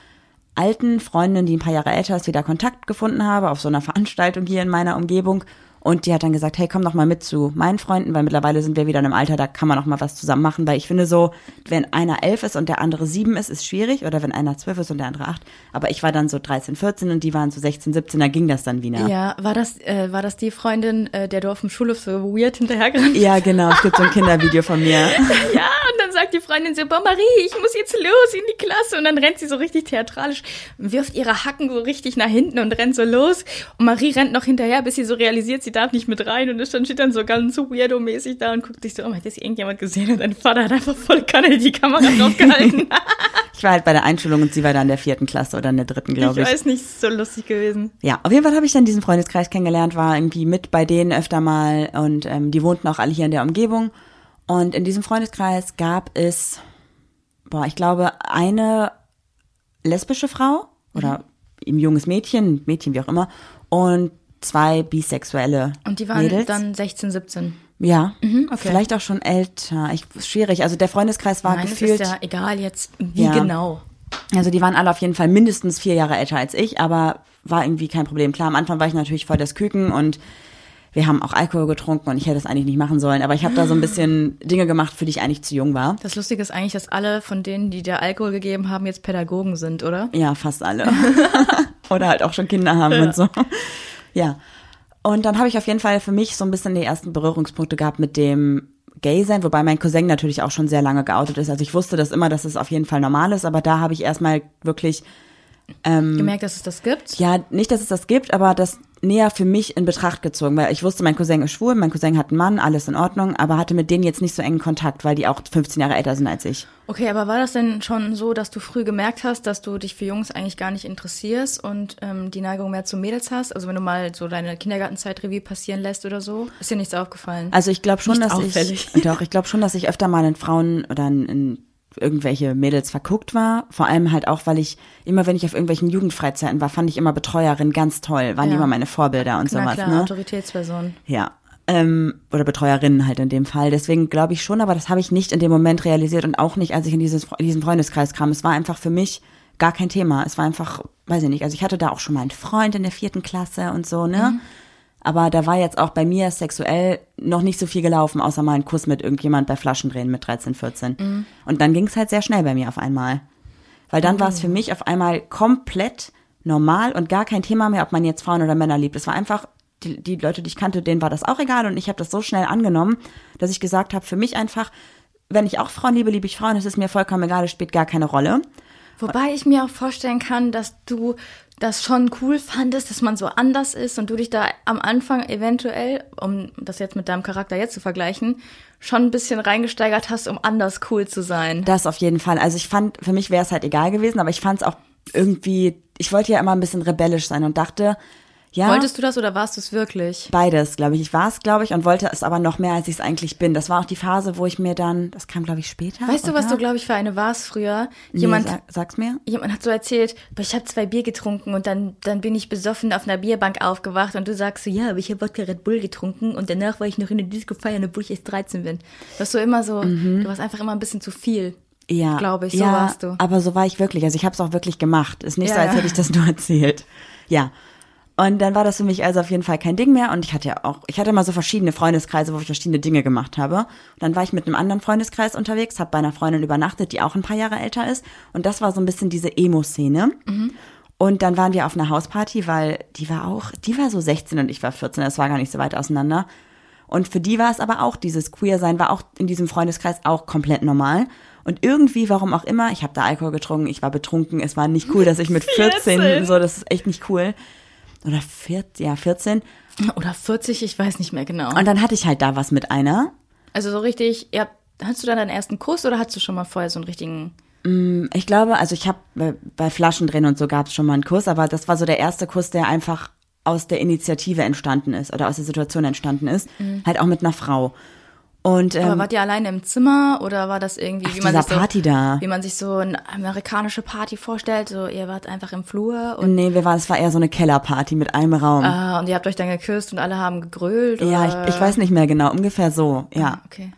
S2: alten Freundin, die ein paar Jahre älter ist, wieder Kontakt gefunden habe auf so einer Veranstaltung hier in meiner Umgebung. Und die hat dann gesagt, hey, komm doch mal mit zu meinen Freunden, weil mittlerweile sind wir wieder in einem Alter, da kann man noch mal was zusammen machen. Weil ich finde so, wenn einer elf ist und der andere sieben ist, ist schwierig. Oder wenn einer zwölf ist und der andere acht. Aber ich war dann so 13, 14 und die waren so 16, 17, da ging das dann wieder.
S1: Ja, war das, äh, war das die Freundin, äh, der du auf dem Schulhof so weird hinterhergerannt
S2: Ja, genau. Es gibt so ein Kindervideo von mir.
S1: Ja, und dann sagt die Freundin so, boah, Marie, ich muss jetzt los in die Klasse. Und dann rennt sie so richtig theatralisch, wirft ihre Hacken so richtig nach hinten und rennt so los. Und Marie rennt noch hinterher, bis sie so realisiert, sie darf nicht mit rein. Und ist dann steht dann so ganz so weirdo-mäßig da und guckt sich so, oh, hat das irgendjemand gesehen? Und dein Vater hat einfach voll Kanne die Kamera draufgehalten.
S2: Ich war halt bei der Einschulung und sie war da in der vierten Klasse oder in der dritten,
S1: ich
S2: glaube ich.
S1: weiß nicht, ist so lustig gewesen.
S2: Ja, auf jeden Fall habe ich dann diesen Freundeskreis kennengelernt, war irgendwie mit bei denen öfter mal und ähm, die wohnten auch alle hier in der Umgebung. Und in diesem Freundeskreis gab es, boah, ich glaube, eine lesbische Frau oder ein junges Mädchen, Mädchen wie auch immer, und zwei bisexuelle
S1: Und die waren
S2: Mädels.
S1: dann 16, 17.
S2: ja,
S1: okay.
S2: vielleicht auch schon älter. Ich, schwierig. Also der Freundeskreis war
S1: Nein,
S2: gefühlt.
S1: ist ja egal jetzt, wie
S2: Ja.
S1: genau.
S2: Also die waren alle auf jeden Fall mindestens vier Jahre älter als ich, aber war irgendwie kein Problem. Klar, am Anfang war ich natürlich voll das Küken und wir haben auch Alkohol getrunken und ich hätte das eigentlich nicht machen sollen, aber ich habe da so ein bisschen Dinge gemacht, für die ich eigentlich zu jung war.
S1: Das Lustige ist eigentlich, dass alle von denen, die dir Alkohol gegeben haben, jetzt Pädagogen sind, oder?
S2: Ja, fast alle. Oder halt auch schon Kinder haben und so. Ja. Und dann habe ich auf jeden Fall für mich so ein bisschen die ersten Berührungspunkte gehabt mit dem Gay sein, wobei mein Cousin natürlich auch schon sehr lange geoutet ist. Also ich wusste das immer, dass es auf jeden Fall normal ist, aber da habe ich erstmal wirklich
S1: Gemerkt, dass es das gibt?
S2: Ja, nicht, dass es das gibt, aber das näher für mich in Betracht gezogen, weil ich wusste, mein Cousin ist schwul, mein Cousin hat einen Mann, alles in Ordnung, aber hatte mit denen jetzt nicht so engen Kontakt, weil die auch 15 Jahre älter sind als ich.
S1: Okay, aber war das denn schon so, dass du früh gemerkt hast, dass du dich für Jungs eigentlich gar nicht interessierst und ähm, die Neigung mehr zu Mädels hast? Also wenn du mal so deine Kindergartenzeit Revue passieren lässt oder so, ist dir nichts aufgefallen?
S2: Also ich glaube schon,
S1: Nicht
S2: dass
S1: auffällig.
S2: ich doch, ich glaube schon, dass ich öfter mal in Frauen oder in, in irgendwelche Mädels verguckt war. Vor allem halt auch, weil ich immer, wenn ich auf irgendwelchen Jugendfreizeiten war, fand ich immer Betreuerin ganz toll, waren
S1: Ja.
S2: immer meine Vorbilder und
S1: Na
S2: sowas.
S1: klar,
S2: ne?
S1: Autoritätsperson.
S2: Ja. Ähm, oder Betreuerinnen halt in dem Fall. Deswegen glaube ich schon, aber das habe ich nicht in dem Moment realisiert und auch nicht, als ich in dieses, diesen Freundeskreis kam. Es war einfach für mich gar kein Thema. Es war einfach, weiß ich nicht, also ich hatte da auch schon mal einen Freund in der vierten Klasse und so, ne? Aber da war jetzt auch bei mir sexuell noch nicht so viel gelaufen, außer mal ein Kuss mit irgendjemand bei Flaschendrehen mit 13, 14. Und dann ging es halt sehr schnell bei mir auf einmal. Weil dann war es für mich auf einmal komplett normal und gar kein Thema mehr, ob man jetzt Frauen oder Männer liebt. Es war einfach, die, die Leute, die ich kannte, denen war das auch egal und ich habe das so schnell angenommen, dass ich gesagt habe, für mich einfach, wenn ich auch Frauen liebe, liebe ich Frauen, es ist mir vollkommen egal, es spielt gar keine Rolle.
S1: Wobei ich mir auch vorstellen kann, dass du das schon cool fandest, dass man so anders ist und du dich da am Anfang eventuell, um das jetzt mit deinem Charakter jetzt zu vergleichen, schon ein bisschen reingesteigert hast, um anders cool zu sein.
S2: Das auf jeden Fall. Also ich fand, für mich wäre es halt egal gewesen, aber ich fand es auch irgendwie, ich wollte ja immer ein bisschen rebellisch sein und dachte, ja.
S1: Wolltest du das oder warst du es wirklich?
S2: Beides, glaube ich. Ich war es, glaube ich, und wollte es aber noch mehr, als ich es eigentlich bin. Das war auch die Phase, wo ich mir dann, das kam, glaube ich, später.
S1: Weißt du, was
S2: oder?
S1: du, glaube ich, für eine warst früher?
S2: Nee,
S1: Jemand,
S2: sag, sag's mir.
S1: jemand hat so erzählt, "Boah, ich habe zwei Bier getrunken und dann, dann bin ich besoffen auf einer Bierbank aufgewacht und du sagst so, ja, aber ich habe Wodka Red Bull getrunken und danach war ich noch in der Disco feiern, obwohl ich erst 13 bin. Das so immer so, du warst einfach immer ein bisschen zu viel.
S2: Ja,
S1: Glaube ich, so
S2: ja,
S1: warst du.
S2: Aber so war ich wirklich. Also ich habe es auch wirklich gemacht. Ist nicht
S1: Ja,
S2: so, als
S1: ja.
S2: hätte ich das nur erzählt. Ja. Und dann war das für mich also auf jeden Fall kein Ding mehr. Und ich hatte ja auch, ich hatte mal so verschiedene Freundeskreise, wo ich verschiedene Dinge gemacht habe. Und dann war ich mit einem anderen Freundeskreis unterwegs, habe bei einer Freundin übernachtet, die auch ein paar Jahre älter ist. Und das war so ein bisschen diese Emo-Szene. Und dann waren wir auf einer Hausparty, weil die war auch, die war so 16 und ich war 14, das war gar nicht so weit auseinander. Und für die war es aber auch, dieses Queer-Sein war auch in diesem Freundeskreis auch komplett normal. Und irgendwie, warum auch immer, ich habe da Alkohol getrunken, ich war betrunken, es war nicht cool, dass ich mit 14,
S1: 14.
S2: so, das ist echt nicht cool. Oder 14, ja, 14.
S1: Oder 40, ich weiß nicht mehr genau.
S2: Und dann hatte ich halt da was mit einer.
S1: Also so richtig, ja, hattest du dann deinen ersten Kuss oder hattest du schon mal vorher so einen richtigen
S2: Ich glaube, also ich habe bei, bei Flaschendrehen und so gab es schon mal einen Kuss, aber das war so der erste Kuss, der einfach aus der Initiative entstanden ist oder aus der Situation entstanden ist, halt auch mit einer Frau. Und
S1: Aber
S2: ähm,
S1: wart ihr alleine im Zimmer oder war das irgendwie,
S2: Auf
S1: wie man sich so,
S2: Party da.
S1: wie man sich so eine amerikanische Party vorstellt? So, ihr wart einfach im Flur und,
S2: nee, wir waren, es war eher so eine Kellerparty mit einem Raum.
S1: ah, und ihr habt euch dann geküsst und alle haben gegrölt?
S2: ja,
S1: oder?
S2: ich, ich weiß nicht mehr genau, ungefähr so, ja.
S1: Okay.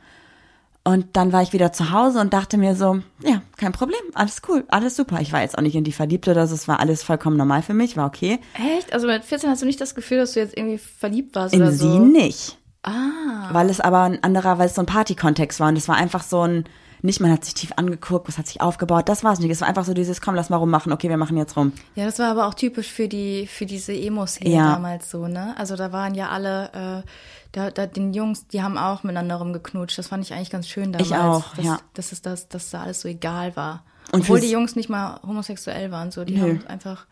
S2: Und dann war ich wieder zu Hause und dachte mir so, ja, kein Problem, alles cool, alles super. Ich war jetzt auch nicht in die Verliebte oder so, es war alles vollkommen normal für mich, war okay.
S1: Echt? Also mit 14 hast du nicht das Gefühl, dass du jetzt irgendwie verliebt warst
S2: In
S1: oder
S2: sie
S1: so?
S2: nicht.
S1: Ah.
S2: Weil es aber ein anderer, weil es so ein Partykontext war und es war einfach so ein, nicht man hat sich tief angeguckt, was hat sich aufgebaut, das war es nicht. Es war einfach so dieses, komm, lass mal rummachen, okay, wir machen jetzt rum.
S1: Ja, das war aber auch typisch für die für diese Emo-Szene
S2: Ja.
S1: damals so, ne? Also da waren ja alle, äh, da, da den Jungs, die haben auch miteinander rumgeknutscht. Das fand ich eigentlich ganz schön damals.
S2: Ich auch,
S1: dass,
S2: ja.
S1: Dass es das, dass da alles so egal war.
S2: Und
S1: Obwohl die Jungs nicht mal homosexuell waren, so, die
S2: Nö.
S1: haben einfach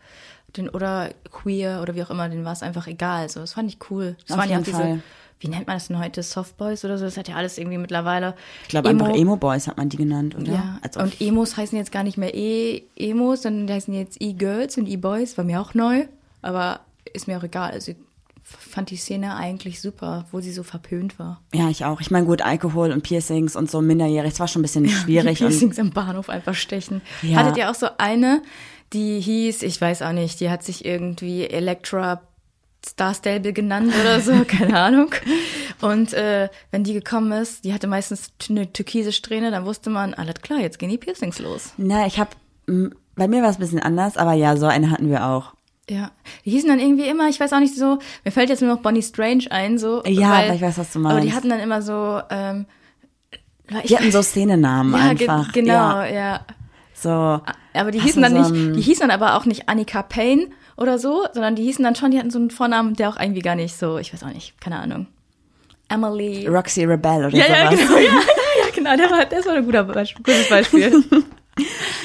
S1: den oder queer oder wie auch immer, denen war es einfach egal. So, das fand ich cool. Das
S2: Auf
S1: waren ja auch diese,
S2: Fall.
S1: Wie nennt man das denn heute, Softboys oder so? Das hat ja alles irgendwie mittlerweile.
S2: Ich glaube einfach Emo-Boys hat man die genannt, oder?
S1: Ja,
S2: Also,
S1: und Emos heißen jetzt gar nicht mehr e Emos, sondern die heißen jetzt E-Girls und E-Boys, war mir auch neu, aber ist mir auch egal. Also ich fand die Szene eigentlich super, wo sie so verpönt war.
S2: ja, ich auch. Ich meine, gut, Alkohol und Piercings und so minderjährig, es war schon ein bisschen schwierig. und
S1: Piercings im Bahnhof einfach stechen.
S2: Ja.
S1: Hattet ihr auch so eine, die hieß, ich weiß auch nicht, die hat sich irgendwie Electra Star Stable genannt oder so, keine Ahnung. Und äh, wenn die gekommen ist, die hatte meistens eine türkise Strähne, dann wusste man, alles klar, jetzt gehen die Piercings los.
S2: Na, ich habe, bei mir war es ein bisschen anders, aber ja, so eine hatten wir auch.
S1: Ja, die hießen dann irgendwie immer, ich weiß auch nicht so, mir fällt jetzt nur noch Bonnie Strange ein, so.
S2: Ja,
S1: weil,
S2: aber ich weiß, was du
S1: Aber die
S2: meinst.
S1: hatten dann immer so, ähm, ich
S2: Die hatten so Szenenamen
S1: ja, ge-
S2: einfach.
S1: genau,
S2: Ja,
S1: ja.
S2: so.
S1: Aber die hießen dann
S2: so
S1: nicht, die hießen dann aber auch nicht Annika Payne oder so, sondern die hießen dann schon, die hatten so einen Vornamen, der auch irgendwie gar nicht so, ich weiß auch nicht, keine Ahnung. Emily.
S2: Roxy Rebel oder
S1: Ja, ja,
S2: sowas.
S1: genau, ja, ja, genau, der war, das war ein guter Beispiel, gutes Beispiel.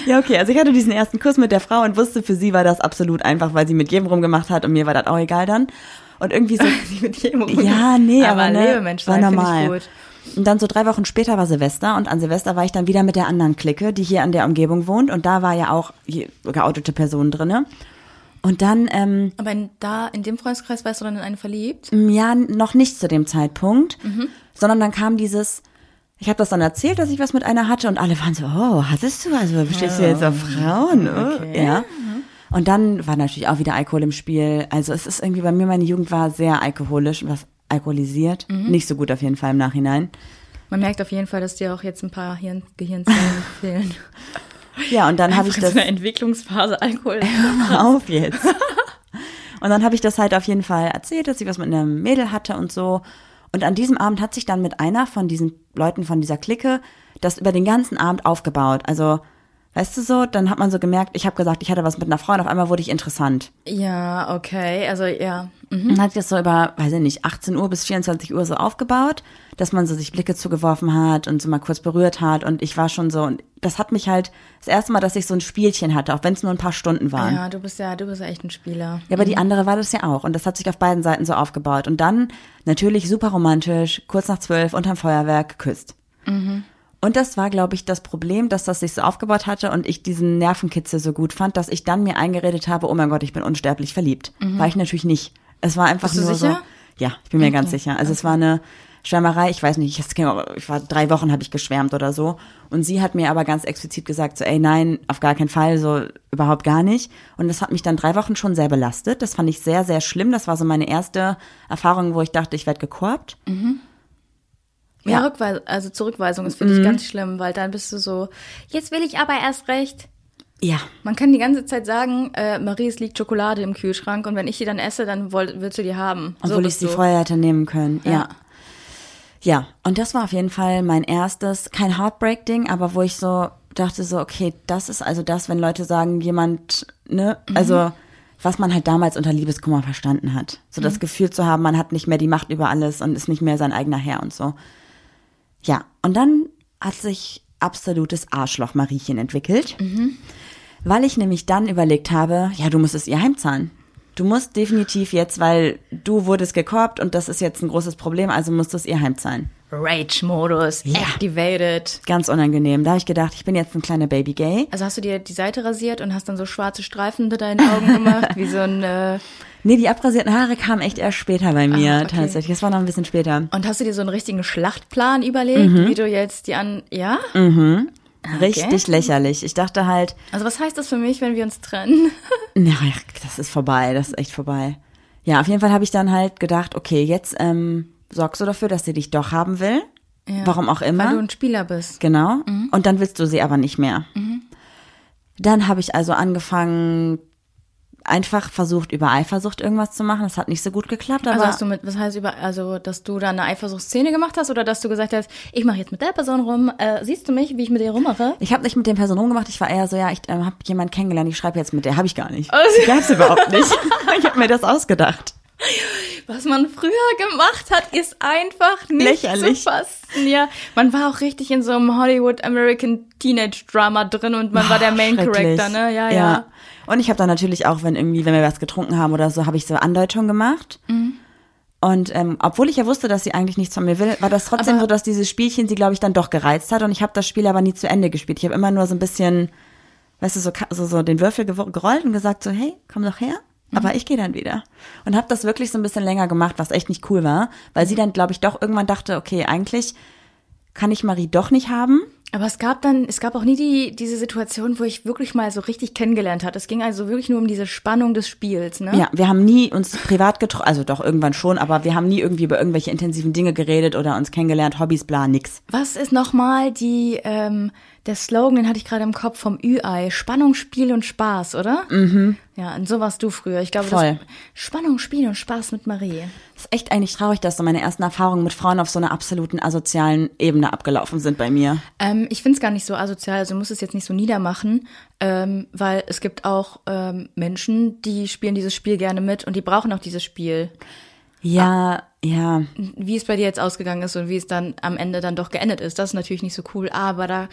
S2: Ja, okay, also ich hatte diesen ersten Kuss mit der Frau und wusste, für sie war das absolut einfach, weil sie mit jedem rumgemacht hat und mir war das auch egal dann. Und irgendwie so,
S1: Mit jedem
S2: ja, nee, aber,
S1: aber
S2: ne,
S1: Lebemensch
S2: war normal. Und dann so drei Wochen später war Silvester und an Silvester war ich dann wieder mit der anderen Clique, die hier an der Umgebung wohnt und da war ja auch geoutete Personen drinne. Und dann, ähm,
S1: Aber in, da, in dem Freundeskreis warst du dann in einen verliebt?
S2: ja, noch nicht zu dem Zeitpunkt,
S1: Mhm.
S2: sondern dann kam dieses, ich habe das dann erzählt, dass ich was mit einer hatte und alle waren so, oh, hattest du, also stehst du jetzt auf Frauen? Oh,
S1: Okay.
S2: Ja. Und dann war natürlich auch wieder Alkohol im Spiel. Also es ist irgendwie bei mir, meine Jugend war sehr alkoholisch, was alkoholisiert.
S1: Mhm.
S2: Nicht so gut auf jeden Fall im Nachhinein.
S1: Man merkt auf jeden Fall, dass dir auch jetzt ein paar Hirn Gehirnzellen fehlen.
S2: Ja, und dann habe ich
S1: in
S2: das
S1: so einer Entwicklungsphase Alkohol.
S2: auf jetzt. Und dann habe ich das halt auf jeden Fall erzählt, dass ich was mit einem Mädel hatte und so. Und an diesem Abend hat sich dann mit einer von diesen Leuten von dieser Clique das über den ganzen Abend aufgebaut. Also, weißt du so, dann hat man so gemerkt, ich habe gesagt, ich hatte was mit einer Frau und auf einmal wurde ich interessant.
S1: Ja, okay. Also ja. Mhm.
S2: Dann hat sich das so über, weiß ich nicht, 18 Uhr bis 24 Uhr so aufgebaut, dass man so sich Blicke zugeworfen hat und so mal kurz berührt hat. Und ich war schon so, und das hat mich halt das erste Mal, dass ich so ein Spielchen hatte, auch wenn es nur ein paar Stunden waren.
S1: Ja, du bist ja, du bist ja echt ein Spieler.
S2: Ja, aber die andere war das ja auch. Und das hat sich auf beiden Seiten so aufgebaut. Und dann natürlich super romantisch, kurz nach zwölf, unterm Feuerwerk, geküsst. Und das war, glaube ich, das Problem, dass das sich so aufgebaut hatte und ich diesen Nervenkitzel so gut fand, dass ich dann mir eingeredet habe, oh mein Gott, ich bin unsterblich verliebt. War ich natürlich nicht. Es war einfach
S1: Bist du
S2: nur
S1: sicher?
S2: so. Ja, ich bin mir ganz sicher. Also es war eine Schwärmerei, ich weiß nicht, ich, ich war drei Wochen habe ich geschwärmt oder so. Und sie hat mir aber ganz explizit gesagt, so, ey, nein, auf gar keinen Fall, so überhaupt gar nicht. Und das hat mich dann drei Wochen schon sehr belastet. Das fand ich sehr, sehr schlimm. Das war so meine erste Erfahrung, wo ich dachte, ich werde gekorbt.
S1: Ja,
S2: Ja. Mhm.
S1: Rückweis also Zurückweisung ist finde ich ganz schlimm, weil dann bist du so, jetzt will ich aber erst recht.
S2: Ja.
S1: Man kann die ganze Zeit sagen, äh, Marie, es liegt Schokolade im Kühlschrank und wenn ich die dann esse, dann woll, willst du die haben. so
S2: Obwohl ich
S1: bist
S2: sie
S1: du.
S2: vorher hätte nehmen können. Ja.
S1: Ja.
S2: ja. und das war auf jeden Fall mein erstes, kein Heartbreak-Ding, aber wo ich so dachte so, okay, das ist also das, wenn Leute sagen, jemand, ne, also was man halt damals unter Liebeskummer verstanden hat. So das Gefühl zu haben, man hat nicht mehr die Macht über alles und ist nicht mehr sein eigener Herr und so. Ja, und dann hat sich absolutes Arschloch-Mariechen entwickelt, weil ich nämlich dann überlegt habe, ja, du musst es ihr heimzahlen. Du musst definitiv jetzt, weil du wurdest gekorbt und das ist jetzt ein großes Problem, also musst du es ihr heimzahlen.
S1: Rage-Modus,
S2: Ja.
S1: activated.
S2: Ganz unangenehm. Da habe ich gedacht, ich bin jetzt ein kleiner Baby-Gay.
S1: Also hast du dir die Seite rasiert und hast dann so schwarze Streifen unter deinen Augen gemacht, wie so ein, äh,
S2: Nee, die abrasierten Haare kamen echt erst später bei mir,
S1: Ah, okay.
S2: tatsächlich. Das war noch ein bisschen später.
S1: Und hast du dir so einen richtigen Schlachtplan überlegt, wie du jetzt die an, ja?
S2: Richtig lächerlich. Ich dachte halt,
S1: Also was heißt das für mich, wenn wir uns trennen?
S2: Ja, das ist vorbei, das ist echt vorbei. Ja, auf jeden Fall habe ich dann halt gedacht, okay, jetzt ähm, sorgst du dafür, dass sie dich doch haben will.
S1: Ja.
S2: Warum auch immer.
S1: Weil du ein Spieler bist.
S2: Genau. Und dann willst du sie aber nicht mehr. Dann habe ich also angefangen, einfach versucht, über Eifersucht irgendwas zu machen. Das hat nicht so gut geklappt, aber
S1: Also hast du mit, was heißt über, also dass du da eine Eifersuchtsszene gemacht hast oder dass du gesagt hast, ich mache jetzt mit der Person rum, äh, siehst du mich, wie ich mit ihr rummache?
S2: ich habe nicht mit den Personen rumgemacht. Ich war eher so, ja, ich ähm, habe jemanden kennengelernt, ich schreibe jetzt mit der. Habe ich gar nicht.
S1: Also-
S2: Die gab's überhaupt nicht. ich habe mir das ausgedacht.
S1: Was man früher gemacht hat, ist einfach nicht
S2: Lächerlich.
S1: zu fassen. Ja, man war auch richtig in so einem Hollywood American Teenage Drama drin und man war der Main. Character, ne? Ja, ja.
S2: Und ich habe dann natürlich auch, wenn irgendwie, wenn wir was getrunken haben oder so, habe ich so Andeutungen gemacht.
S1: Mhm.
S2: Und ähm, obwohl ich ja wusste, dass sie eigentlich nichts von mir will, war das trotzdem
S1: Aber-
S2: so, dass dieses Spielchen sie, glaube ich, dann doch gereizt hat. Und ich habe das Spiel aber nie zu Ende gespielt. Ich habe immer nur so ein bisschen, weißt du, so, so, so den Würfel gerollt und gesagt so, hey, komm doch her.
S1: Mhm.
S2: Aber ich gehe dann wieder. Und habe das wirklich so ein bisschen länger gemacht, was echt nicht cool war. Weil sie dann, glaube ich, doch irgendwann dachte, okay, eigentlich kann ich Marie doch nicht haben.
S1: Aber es gab dann, es gab auch nie die, diese Situation, wo ich wirklich mal so richtig kennengelernt hatte. Es ging also wirklich nur um diese Spannung des Spiels, ne?
S2: Ja, wir haben nie uns privat getroffen, also doch irgendwann schon, aber wir haben nie irgendwie über irgendwelche intensiven Dinge geredet oder uns kennengelernt, Hobbys, bla, nix.
S1: Was ist nochmal die, ähm, der Slogan, den hatte ich gerade im Kopf vom Ü-Ei. Spannung, Spiel und Spaß, oder? Mhm. Ja, und so warst du früher. Ich glaube,
S2: Voll.
S1: das Spannung, Spiel und Spaß mit Marie.
S2: Das ist echt eigentlich traurig, dass so meine ersten Erfahrungen mit Frauen auf so einer absoluten asozialen Ebene abgelaufen sind bei mir.
S1: Ähm, ich finde es gar nicht so asozial, also du musst es jetzt nicht so niedermachen, ähm, weil es gibt auch ähm, Menschen, die spielen dieses Spiel gerne mit und die brauchen auch dieses Spiel.
S2: Ja, ja.
S1: Wie es bei dir jetzt ausgegangen ist und wie es dann am Ende dann doch geendet ist, das ist natürlich nicht so cool, aber da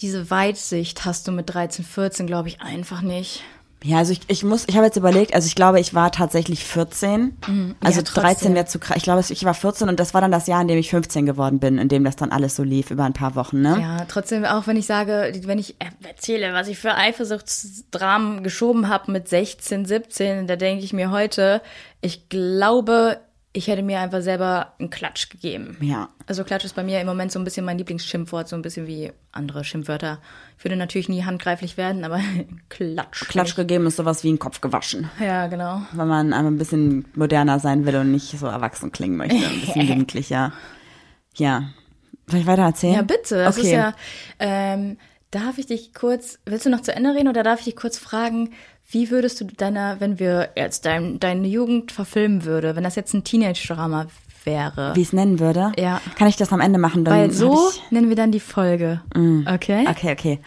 S1: diese Weitsicht hast du mit 13, 14, glaube ich, einfach nicht.
S2: Ja, also ich, ich muss, ich habe jetzt überlegt, also ich glaube, ich war tatsächlich 14. Also
S1: Mhm. Ja, trotzdem.
S2: 13 wäre zu krass. Ich glaube, ich war 14 und das war dann das Jahr, in dem ich 15 geworden bin, in dem das dann alles so lief über ein paar Wochen, ne?
S1: Ja, trotzdem, auch wenn ich sage, wenn ich erzähle, was ich für Eifersuchtsdramen geschoben habe mit 16, 17, da denke ich mir heute, ich glaube, ich hätte mir einfach selber einen Klatsch gegeben.
S2: Ja.
S1: Also Klatsch ist bei mir im Moment so ein bisschen mein Lieblingsschimpfwort, so ein bisschen wie andere Schimpfwörter. Ich würde natürlich nie handgreiflich werden, aber Klatsch.
S2: Klatsch gegeben ist sowas wie ein Kopf gewaschen.
S1: Ja, genau.
S2: wenn man einmal ein bisschen moderner sein will und nicht so erwachsen klingen möchte, ein bisschen jugendlicher. Ja. Soll ich weiter erzählen?
S1: Ja, bitte. Das
S2: okay.
S1: ja, ähm, darf ich dich kurz, willst du noch zu Ende reden oder darf ich dich kurz fragen, wie würdest du deiner, wenn wir jetzt dein, deine Jugend verfilmen würde, wenn das jetzt ein Teenage-Drama wäre?
S2: Wie ich es nennen würde?
S1: Ja.
S2: Kann ich das am Ende machen? Dann
S1: Weil so
S2: Ich,
S1: nennen wir dann die Folge. Okay?
S2: okay, okay.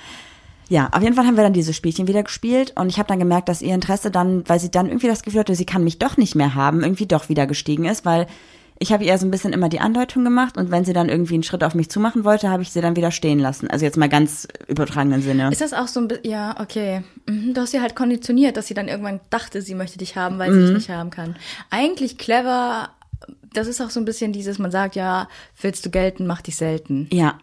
S2: Ja, auf jeden Fall haben wir dann dieses Spielchen wieder gespielt und ich habe dann gemerkt, dass ihr Interesse dann, weil sie dann irgendwie das Gefühl hatte, sie kann mich doch nicht mehr haben, irgendwie doch wieder gestiegen ist, weil ich habe ihr so ein bisschen immer die Andeutung gemacht und wenn sie dann irgendwie einen Schritt auf mich zumachen wollte, habe ich sie dann wieder stehen lassen. Also jetzt mal ganz übertragenen Sinne.
S1: Ist das auch so ein bisschen, ja, okay. Mhm, Du hast sie halt konditioniert, dass sie dann irgendwann dachte, sie möchte dich haben, weil sie
S2: Mhm.
S1: dich nicht haben kann. Eigentlich clever, das ist auch so ein bisschen dieses, man sagt ja, willst du gelten, mach dich selten.
S2: Ja.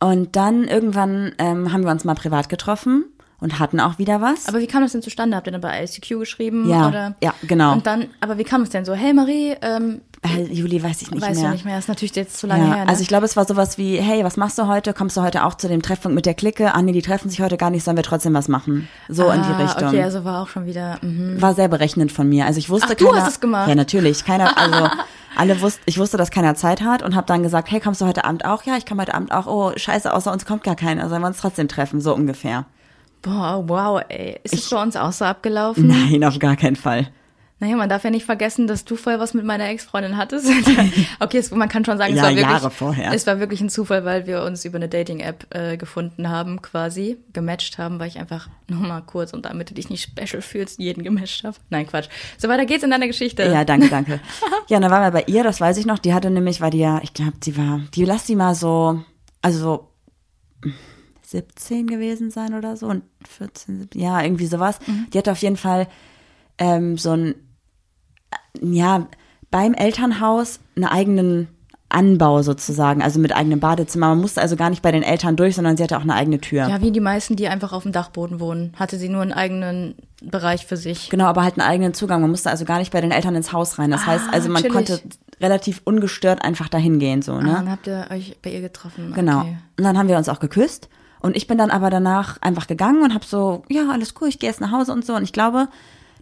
S2: Und dann irgendwann ähm, haben wir uns mal privat getroffen und hatten auch wieder was.
S1: Aber wie kam das denn zustande? Habt ihr dann bei ICQ geschrieben?
S2: Ja,
S1: oder?
S2: ja, genau.
S1: Und dann, aber wie kam es denn so? Hey Marie, ähm,
S2: äh, Juli weiß ich nicht
S1: weißt
S2: mehr.
S1: du nicht mehr, ist natürlich jetzt zu lange
S2: Ja,
S1: her. Ne?
S2: also ich glaube, es war sowas wie, hey, was machst du heute? Kommst du heute auch zu dem Treffpunkt mit der Clique? Ah nee, die treffen sich heute gar nicht, sollen wir trotzdem was machen? So in die
S1: Ah,
S2: Richtung.
S1: Okay, also war auch schon wieder. Mhm.
S2: War sehr berechnend von mir. Also ich wusste
S1: Ach, du
S2: keiner,
S1: hast es gemacht?
S2: Ja, natürlich. Keiner, also alle wussten, ich wusste, dass keiner Zeit hat und habe dann gesagt, hey, kommst du heute Abend auch? Ja, ich komme heute Abend auch. Oh, scheiße, außer uns kommt gar keiner. Sollen wir uns trotzdem treffen? So ungefähr.
S1: Boah, wow, ey. Ist es bei uns auch so abgelaufen?
S2: Nein, auf gar keinen Fall.
S1: Naja, man darf ja nicht vergessen, dass du vorher was mit meiner Ex-Freundin hattest. okay, es, man kann schon sagen, es
S2: Ja,
S1: war wirklich,
S2: Jahre vorher.
S1: es war wirklich ein Zufall, weil wir uns über eine Dating-App äh, gefunden haben, quasi, gematcht haben, weil ich einfach nochmal kurz und damit du dich nicht special fühlst, jeden gematcht habe. Nein, Quatsch. So weiter geht's in deiner Geschichte.
S2: Ja, danke, danke. ja, dann waren wir bei ihr, das weiß ich noch. Die hatte nämlich, weil die ja, ich glaube, die war, die lass die mal so, also so 17 gewesen sein oder so und 14, 17, ja, irgendwie sowas. Die hatte auf jeden Fall ähm, so ein, ja, beim Elternhaus einen eigenen Anbau sozusagen, also mit eigenem Badezimmer. Man musste also gar nicht bei den Eltern durch, sondern sie hatte auch eine eigene Tür.
S1: Ja, wie die meisten, die einfach auf dem Dachboden wohnen, hatte sie nur einen eigenen Bereich für sich.
S2: Genau, aber halt einen eigenen Zugang. Man musste also gar nicht bei den Eltern ins Haus rein. Das
S1: Ah,
S2: heißt, also man
S1: chillig.
S2: konnte relativ ungestört einfach dahin gehen, so,
S1: Ah,
S2: ne?
S1: dann habt ihr euch bei ihr getroffen.
S2: Genau.
S1: Okay.
S2: Und dann haben wir uns auch geküsst. Und ich bin dann aber danach einfach gegangen und habe so, ja, alles cool, ich gehe jetzt nach Hause und so. Und ich glaube,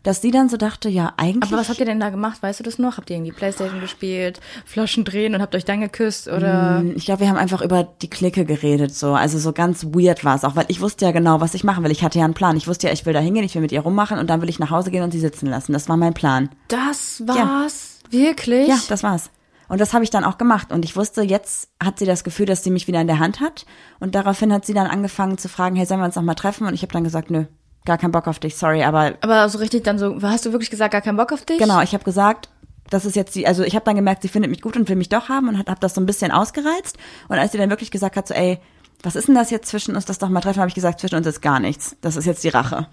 S2: dass sie dann so dachte, ja, eigentlich.
S1: Aber was habt ihr denn da gemacht? Weißt du das noch? Habt ihr irgendwie Playstation gespielt, Flaschen drehen und habt euch dann geküsst? Oder?
S2: Ich glaube, wir haben einfach über die Clique geredet, so. Also so ganz weird war es auch, weil ich wusste ja genau, was ich machen will. Ich hatte ja einen Plan. Ich wusste ja, ich will da hingehen, ich will mit ihr rummachen und dann will ich nach Hause gehen und sie sitzen lassen. Das war mein Plan.
S1: Das war's? Wirklich?
S2: Ja, das war's. Und das habe ich dann auch gemacht. Und ich wusste, jetzt hat sie das Gefühl, dass sie mich wieder in der Hand hat. Und daraufhin hat sie dann angefangen zu fragen, hey, sollen wir uns noch mal treffen? Und ich habe dann gesagt, nö, gar keinen Bock auf dich, sorry, aber
S1: Aber so richtig dann so, hast du wirklich gesagt, gar keinen Bock auf dich?
S2: Genau, ich habe gesagt, das ist jetzt die, also ich habe dann gemerkt, sie findet mich gut und will mich doch haben und habe das so ein bisschen ausgereizt. Und als sie dann wirklich gesagt hat, so, ey, was ist denn das jetzt zwischen uns, das doch mal treffen, habe ich gesagt, zwischen uns ist gar nichts. Das ist jetzt die Rache.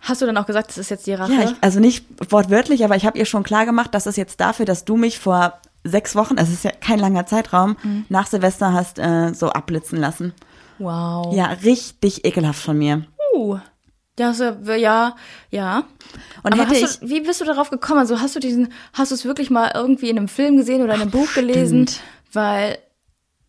S1: Hast du dann auch gesagt, das ist jetzt die Rache?
S2: Ja, ich, also nicht wortwörtlich, aber ich habe ihr schon klar gemacht, dass es jetzt dafür, dass du mich vor sechs Wochen, also es ist ja kein langer Zeitraum, nach Silvester hast äh, so abblitzen lassen.
S1: wow.
S2: Ja, richtig ekelhaft von mir.
S1: Uh. Ja, so, ja, ja.
S2: Und
S1: Aber
S2: hätte
S1: hast du, wie bist du darauf gekommen? Also hast du diesen, hast du es wirklich mal irgendwie in einem Film gesehen oder in einem Buch gelesen?
S2: stimmt.
S1: Weil,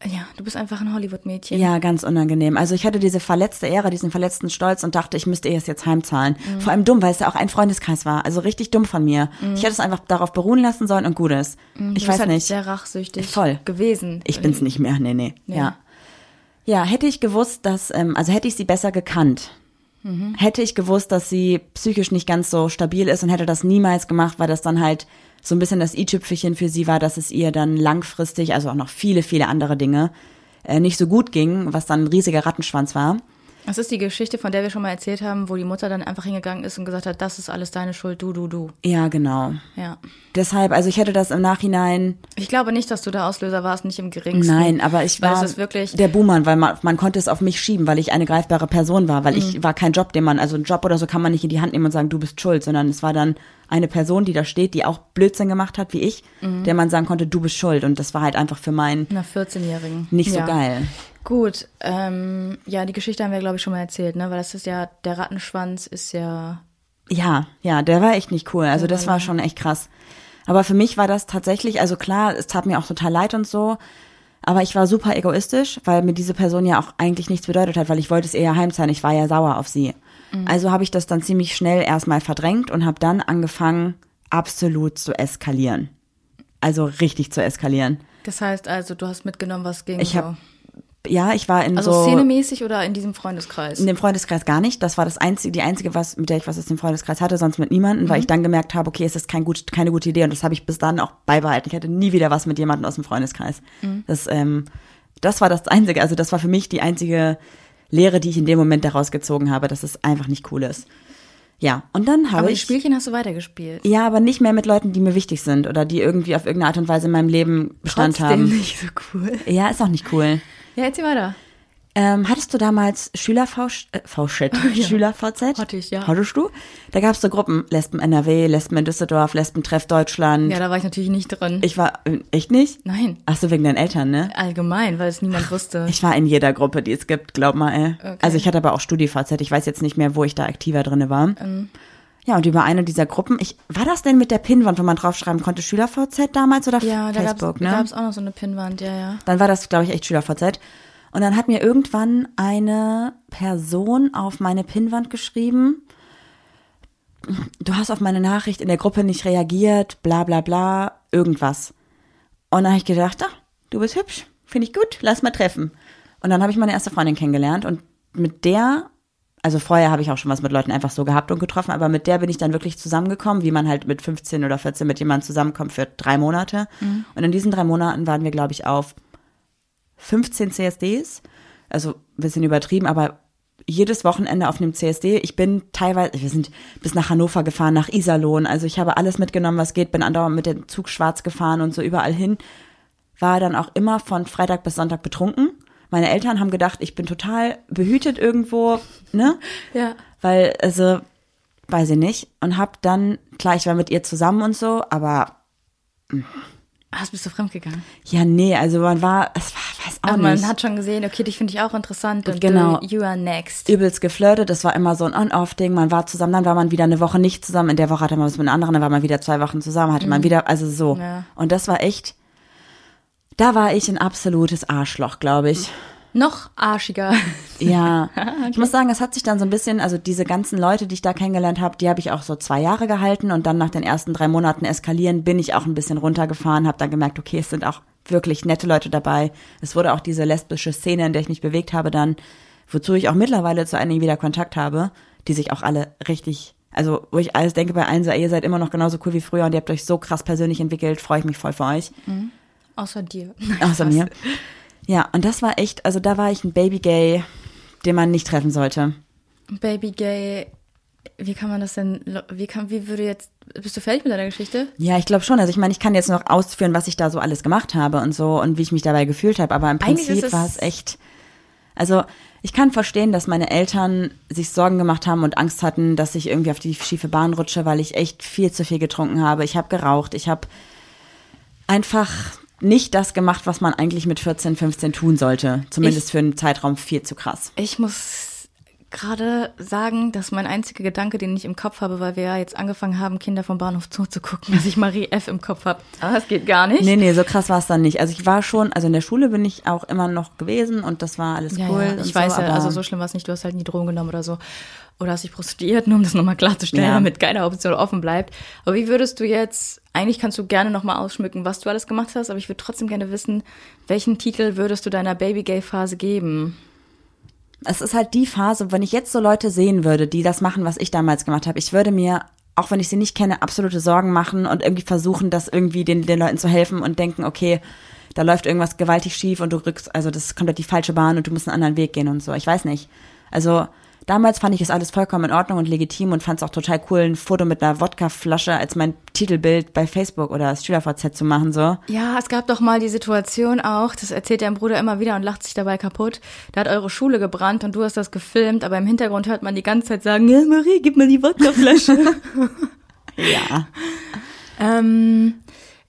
S1: ja, du bist einfach ein Hollywood-Mädchen.
S2: Ja, ganz unangenehm. Also ich hatte diese verletzte Ehre, diesen verletzten Stolz und dachte, ich müsste ihr es jetzt heimzahlen. Vor allem dumm, weil es ja auch ein Freundeskreis war. Also richtig dumm von mir. Ich hätte es einfach darauf beruhen lassen sollen und gut ist. Ich weiß
S1: halt
S2: nicht.
S1: sehr rachsüchtig
S2: Voll.
S1: gewesen.
S2: Ich bin's nicht mehr. Nee, nee. Ja. Ja, hätte ich gewusst, dass, ähm, also hätte ich sie besser gekannt. Hätte ich gewusst, dass sie psychisch nicht ganz so stabil ist und hätte das niemals gemacht, weil das dann halt so ein bisschen das i-Tüpfelchen für sie war, dass es ihr dann langfristig, also auch noch viele, viele andere Dinge, äh, nicht so gut ging, was dann ein riesiger Rattenschwanz war.
S1: Das ist die Geschichte, von der wir schon mal erzählt haben, wo die Mutter dann einfach hingegangen ist und gesagt hat, das ist alles deine Schuld, du, du, du.
S2: Ja, genau.
S1: Ja.
S2: Deshalb, also ich hätte das im Nachhinein,
S1: Ich glaube nicht, dass du der Auslöser warst, nicht im geringsten.
S2: nein, aber ich war
S1: es ist wirklich,
S2: der Buhmann, weil man, man konnte es auf mich schieben, weil ich eine greifbare Person war, weil
S1: Mhm.
S2: ich war kein Job, den man, also ein Job oder so kann man nicht in die Hand nehmen und sagen, du bist schuld, sondern es war dann eine Person, die da steht, die auch Blödsinn gemacht hat, wie ich,
S1: Mhm.
S2: der man sagen konnte, du bist schuld und das war halt einfach für meinen
S1: einer 14-Jährigen.
S2: nicht so
S1: ja.
S2: geil.
S1: Gut, ähm, ja, die Geschichte haben wir, glaube ich, schon mal erzählt, ne? Weil das ist ja, der Rattenschwanz ist ja.
S2: Ja, ja, der war echt nicht cool. Also das war schon echt krass. Aber für mich war das tatsächlich, also klar, es tat mir auch total leid und so. Aber ich war super egoistisch, weil mir diese Person ja auch eigentlich nichts bedeutet hat, weil ich wollte es eher heimzahlen. Ich war ja sauer auf sie. Also habe ich das dann ziemlich schnell erstmal verdrängt und habe dann angefangen, absolut zu eskalieren. Also richtig zu eskalieren.
S1: Das heißt also, du hast mitgenommen, was ging.
S2: Ich
S1: so.
S2: hab Ja, ich war in
S1: Also
S2: so
S1: szenemäßig oder in diesem Freundeskreis?
S2: in dem Freundeskreis gar nicht. Das war das einzige, die einzige, was, mit der ich was aus dem Freundeskreis hatte, sonst mit niemandem, weil ich dann gemerkt habe, okay, es ist kein gut, keine gute Idee und das habe ich bis dann auch beibehalten. Ich hatte nie wieder was mit jemandem aus dem Freundeskreis. Das, ähm, das war das einzige, also das war für mich die einzige Lehre, die ich in dem Moment daraus gezogen habe, dass es einfach nicht cool ist. Ja, und dann habe
S1: Aber die
S2: ich
S1: Spielchen hast du weitergespielt.
S2: ja, aber nicht mehr mit Leuten, die mir wichtig sind oder die irgendwie auf irgendeine Art und Weise in meinem Leben Bestand
S1: Trotzdem
S2: haben.
S1: nicht so cool.
S2: Ja, ist auch nicht cool.
S1: Ja, erzähl weiter.
S2: Ähm, hattest du damals Schüler-V, äh, V-Chat, Schüler-VZ?
S1: Hatte ich, ja.
S2: Hattest du? Da gab's so Gruppen, Lesben NRW, Lesben in Düsseldorf, Lesben Treff Deutschland.
S1: Ja, da war ich natürlich nicht drin.
S2: ich war, äh, echt nicht?
S1: Nein,
S2: Ach so, wegen deinen Eltern, ne?
S1: allgemein, weil es niemand wusste.
S2: Ich war in jeder Gruppe, die es gibt, glaub mal, ey.
S1: Okay.
S2: Also ich hatte aber auch StudiVZ, ich weiß jetzt nicht mehr, wo ich da aktiver drinne war.
S1: Ähm.
S2: Ja, und über eine dieser Gruppen, ich, war das denn mit der Pinwand, wo man draufschreiben konnte, SchülerVZ damals oder
S1: ja, da
S2: Facebook,
S1: gab's,
S2: ne?
S1: da gab's auch noch so eine Pinnwand, ja, ja.
S2: Dann war das, glaube ich, echt SchülerVZ. Und dann hat mir irgendwann eine Person auf meine Pinnwand geschrieben, du hast auf meine Nachricht in der Gruppe nicht reagiert, bla bla bla, irgendwas. Und dann habe ich gedacht, ah, du bist hübsch, finde ich gut, lass mal treffen. Und dann habe ich meine erste Freundin kennengelernt und mit der, also vorher habe ich auch schon was mit Leuten einfach so gehabt und getroffen, aber mit der bin ich dann wirklich zusammengekommen, wie man halt mit 15 oder 14 mit jemandem zusammenkommt für drei Monate. Und in diesen drei Monaten waren wir, glaube ich, auf 15 CSDs, also ein bisschen übertrieben, aber jedes Wochenende auf einem CSD. Ich bin teilweise, wir sind bis nach Hannover gefahren, nach Iserlohn. Also ich habe alles mitgenommen, was geht, bin andauernd mit dem Zug schwarz gefahren und so überall hin. War dann auch immer von Freitag bis Sonntag betrunken. Meine Eltern haben gedacht, ich bin total behütet irgendwo, ne?
S1: Ja.
S2: Weil, also, weiß ich nicht. Und hab dann, klar, ich war mit ihr zusammen und so, aber mm,
S1: Was bist du fremdgegangen?
S2: Ja, nee, also man war, es war, weiß auch
S1: Aber man
S2: nicht.
S1: hat schon gesehen, okay, dich finde ich auch interessant und
S2: Genau.
S1: du, you are next.
S2: übelst geflirtet, das war immer so ein On-Off-Ding, man war zusammen, dann war man wieder eine Woche nicht zusammen, in der Woche hatte man was mit einer anderen, dann war man wieder zwei Wochen zusammen, hatte man wieder, also so.
S1: Ja.
S2: Und das war echt, da war ich ein absolutes Arschloch, glaube ich.
S1: Noch arschiger.
S2: Ja, ich muss sagen, es hat sich dann so ein bisschen, also diese ganzen Leute, die ich da kennengelernt habe, die habe ich auch so zwei Jahre gehalten und dann nach den ersten drei Monaten eskalieren bin ich auch ein bisschen runtergefahren, habe dann gemerkt, okay, es sind auch wirklich nette Leute dabei. Es wurde auch diese lesbische Szene, in der ich mich bewegt habe, dann, wozu ich auch mittlerweile zu einigen wieder Kontakt habe, die sich auch alle richtig, also wo ich alles denke bei allen so, ihr seid immer noch genauso cool wie früher und ihr habt euch so krass persönlich entwickelt, freue ich mich voll für euch.
S1: Außer dir.
S2: Außer mir. Ja, und das war echt, also da war ich ein Baby-Gay, den man nicht treffen sollte.
S1: Baby Gay, wie kann man das denn, wie kann, wie würde jetzt, bist du fertig mit deiner Geschichte?
S2: Ja, ich glaube schon. Also ich meine, ich kann jetzt noch ausführen, was ich da so alles gemacht habe und so und wie ich mich dabei gefühlt habe, aber im Prinzip
S1: es-
S2: war es echt. Also ich kann verstehen, dass meine Eltern sich Sorgen gemacht haben und Angst hatten, dass ich irgendwie auf die schiefe Bahn rutsche, weil ich echt viel zu viel getrunken habe. Ich habe geraucht, ich habe einfach nicht das gemacht, was man eigentlich mit 14, 15 tun sollte. Zumindest für einen Zeitraum viel zu krass.
S1: Ich muss gerade sagen, dass mein einziger Gedanke, den ich im Kopf habe, weil wir ja jetzt angefangen haben, Kinder vom Bahnhof Zoo zu gucken, dass ich Marie F. im Kopf habe. Aber das geht gar nicht.
S2: Nee, nee, so krass war es dann nicht. Also ich war schon, also in der Schule bin ich auch immer noch gewesen und das war alles
S1: Ja,
S2: cool.
S1: ja, ich weiß
S2: so,
S1: ja,
S2: aber-
S1: also so schlimm war es nicht. Du hast halt nie Drogen genommen oder so. Oder hast dich prostituiert, nur um das nochmal klarzustellen,
S2: Ja.
S1: damit keine Option offen bleibt. Aber wie würdest du jetzt, eigentlich kannst du gerne nochmal ausschmücken, was du alles gemacht hast, aber ich würde trotzdem gerne wissen, welchen Titel würdest du deiner Baby-Gay-Phase geben?
S2: es ist halt die Phase, wenn ich jetzt so Leute sehen würde, die das machen, was ich damals gemacht habe, ich würde mir, auch wenn ich sie nicht kenne, absolute Sorgen machen und irgendwie versuchen, das irgendwie den, den Leuten zu helfen und denken, okay, da läuft irgendwas gewaltig schief und du rückst, also das ist komplett die falsche Bahn und du musst einen anderen Weg gehen und so. Ich weiß nicht. Also damals fand ich es alles vollkommen in Ordnung und legitim und fand es auch total cool, ein Foto mit einer Wodkaflasche als mein Titelbild bei Facebook oder SchülerVZ zu machen, so.
S1: Ja, es gab doch mal die Situation auch, das erzählt dein Bruder immer wieder und lacht sich dabei kaputt. Da hat eure Schule gebrannt und du hast das gefilmt, aber im Hintergrund hört man die ganze Zeit sagen, ja, Marie, gib mir die Wodkaflasche.
S2: Ja.
S1: ähm,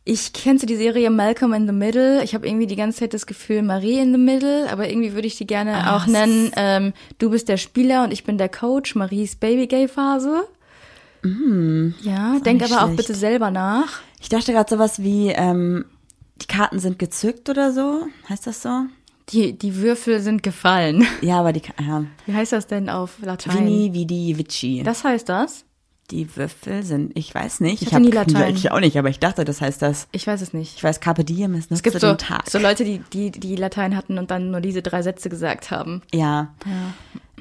S1: ich kennst du die Serie Malcolm in the Middle? Ich habe irgendwie die ganze Zeit das Gefühl Marie in the Middle, aber irgendwie würde ich die gerne auch nennen. Ähm, du bist der Spieler und ich bin der Coach. Maries Baby-Gay-Phase. ja, denk aber auch
S2: schlecht.
S1: bitte selber nach.
S2: Ich dachte gerade sowas wie, ähm, die Karten sind gezückt oder so. Heißt das so?
S1: Die, die Würfel sind gefallen.
S2: Ja, aber die, ja.
S1: Wie heißt das denn auf Latein?
S2: Vini, Vidi, Vici.
S1: Das heißt das?
S2: Die Würfel sind, ich weiß nicht.
S1: Ich hatte nie
S2: hab-
S1: Latein.
S2: Ich auch nicht, aber ich dachte, das heißt das.
S1: Ich weiß es nicht.
S2: Ich weiß, Carpe Diem ist
S1: Es gibt so,
S2: den Tag.
S1: so Leute, die, die, die Latein hatten und dann nur diese drei Sätze gesagt haben.
S2: ja.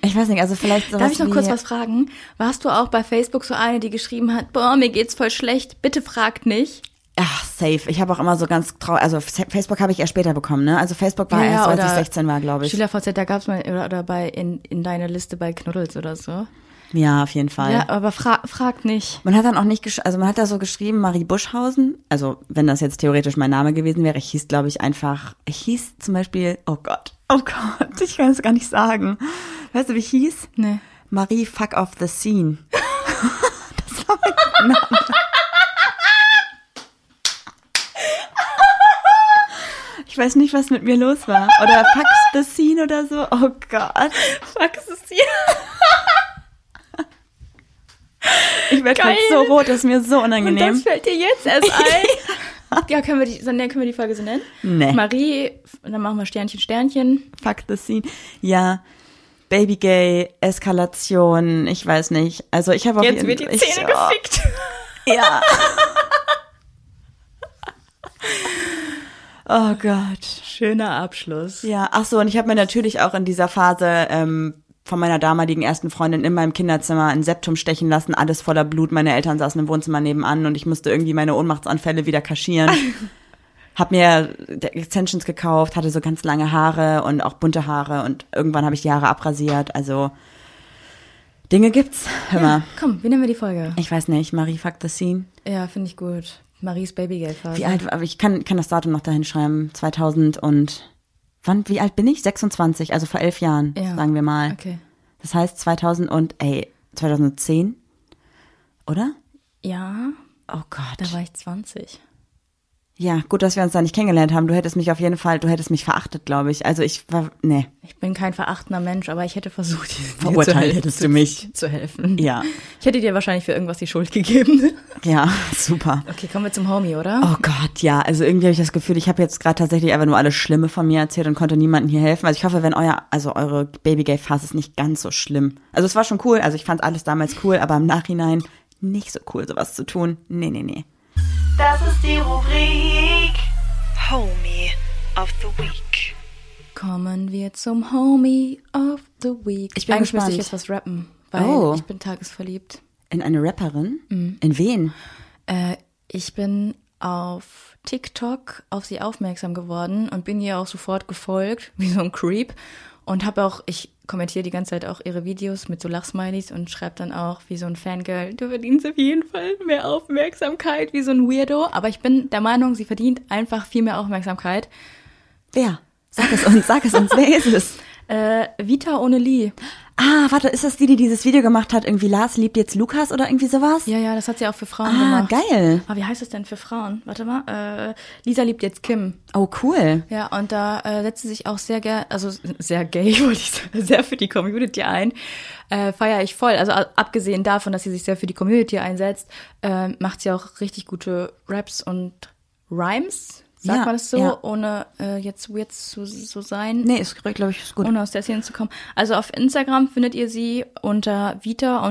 S2: Ich weiß nicht, also vielleicht sowas
S1: Darf ich noch kurz was fragen? Warst du auch bei Facebook so eine, die geschrieben hat, boah, mir geht's voll schlecht, bitte fragt nicht?
S2: Ach, safe. Ich habe auch immer so ganz traurig, also Facebook habe ich erst später bekommen, ne? Also Facebook war
S1: Ja,
S2: erst,
S1: ja,
S2: als ich
S1: oder
S2: 16 war, glaube ich.
S1: SchülerVZ, da gab's mal, oder, oder bei, in, in deiner Liste bei Knuddels oder so.
S2: Ja, auf jeden Fall.
S1: Ja, aber fra fragt nicht.
S2: Man hat dann auch nicht, gesch also man hat da so geschrieben, Marie Buschhausen. Also, wenn das jetzt theoretisch mein Name gewesen wäre, ich hieß, glaube ich, einfach, ich hieß zum Beispiel, oh Gott, oh Gott, ich kann es gar nicht sagen. Weißt du, wie ich hieß?
S1: Nee.
S2: Marie Fuck off the Scene. das war mein Name. Ich weiß nicht, was mit mir los war. Oder Fuck the Scene oder so. Oh Gott.
S1: Fuck, es ist hier.
S2: Ich werde gerade so rot, das ist mir so
S1: Und
S2: unangenehm.
S1: das fällt dir jetzt erst ein. ja, können wir, die, ne, können wir die Folge so nennen?
S2: Nee.
S1: Marie, und dann machen wir Sternchen, Sternchen.
S2: Fuck the scene. Ja, Baby Gay, Eskalation, ich weiß nicht. Also ich habe auf
S1: Jetzt
S2: jeden
S1: wird die
S2: ich-
S1: Zähne
S2: oh,
S1: gefickt.
S2: Ja. oh Gott.
S1: Schöner Abschluss.
S2: Ja, ach so, und ich habe mir natürlich auch in dieser Phase ähm, von meiner damaligen ersten Freundin in meinem Kinderzimmer ein Septum stechen lassen, alles voller Blut. Meine Eltern saßen im Wohnzimmer nebenan und ich musste irgendwie meine Ohnmachtsanfälle wieder kaschieren. hab mir Extensions gekauft, hatte so ganz lange Haare und auch bunte Haare und irgendwann habe ich die Haare abrasiert. Also Dinge gibt's. Hör mal.
S1: Komm, wie nennen wir die Folge?
S2: Ich weiß nicht, Marie fuck the scene.
S1: Ja, finde ich gut. Maries Babygay-Phase.
S2: Wie alt, aber ich kann, kann das Datum noch dahin schreiben. 2000 und, wann, wie alt bin ich? 26, also vor elf Jahren,
S1: Ja.
S2: sagen wir mal.
S1: Okay.
S2: Das heißt 2000 und, ey, 2010? Oder?
S1: Ja,
S2: Oh Gott.
S1: da war ich 20.
S2: Ja, gut, dass wir uns da nicht kennengelernt haben. Du hättest mich auf jeden Fall, du hättest mich verachtet, glaube ich. Also ich war, nee.
S1: Ich bin kein verachtender Mensch, aber ich hätte versucht, dir zu
S2: Verurteilt hättest du mich.
S1: zu helfen.
S2: Ja.
S1: Ich hätte dir wahrscheinlich für irgendwas die Schuld gegeben.
S2: Ja, super.
S1: Okay, kommen wir zum Homie, oder?
S2: Oh Gott, ja. Also irgendwie habe ich das Gefühl, ich habe jetzt gerade tatsächlich einfach nur alles Schlimme von mir erzählt und konnte niemandem hier helfen. Also ich hoffe, wenn euer, also eure Baby-Gay-Phase ist nicht ganz so schlimm. Also es war schon cool, also ich fand alles damals cool, aber im Nachhinein nicht so cool, sowas zu tun. Nee, nee, nee.
S4: Das ist die Rubrik Homie of the Week.
S1: Kommen wir zum Homie of the Week.
S2: Ich bin
S1: Eigentlich müsste ich
S2: gespannt.
S1: jetzt was rappen, weil
S2: Oh.
S1: ich bin tagesverliebt.
S2: In eine Rapperin?
S1: Mhm.
S2: In wen?
S1: Äh, ich bin auf TikTok auf sie aufmerksam geworden und bin ihr auch sofort gefolgt, wie so ein Creep. Und habe auch, ich kommentiere die ganze Zeit auch ihre Videos mit so Lachsmilies und schreibe dann auch wie so ein Fangirl, du verdienst auf jeden Fall mehr Aufmerksamkeit, wie so ein Weirdo. Aber ich bin der Meinung, sie verdient einfach viel mehr Aufmerksamkeit.
S2: Wer? Sag es uns, sag es uns, wer ist es?
S1: Äh, Vita ohne Lee.
S2: Ah, warte, ist das die, die dieses Video gemacht hat? Irgendwie Lars liebt jetzt Lukas oder irgendwie sowas?
S1: Ja, ja, das hat sie auch für Frauen
S2: Ah,
S1: gemacht.
S2: geil.
S1: Aber wie heißt es denn für Frauen? Warte mal. Äh, Lisa liebt jetzt Kim.
S2: Oh, cool.
S1: Ja, und da äh, setzt sie sich auch sehr gern, also sehr gay, wollte ich sagen, sehr für die Community ein. Äh, Feiere ich voll. Also abgesehen davon, dass sie sich sehr für die Community einsetzt, äh, macht sie auch richtig gute Raps und Rhymes. Sagt
S2: Ja,
S1: man das so,
S2: ja.
S1: ohne äh, jetzt weird zu so sein.
S2: Nee, ist, glaube ich, ist gut.
S1: Ohne aus der Szene zu kommen. Also auf Instagram findet ihr sie unter Vita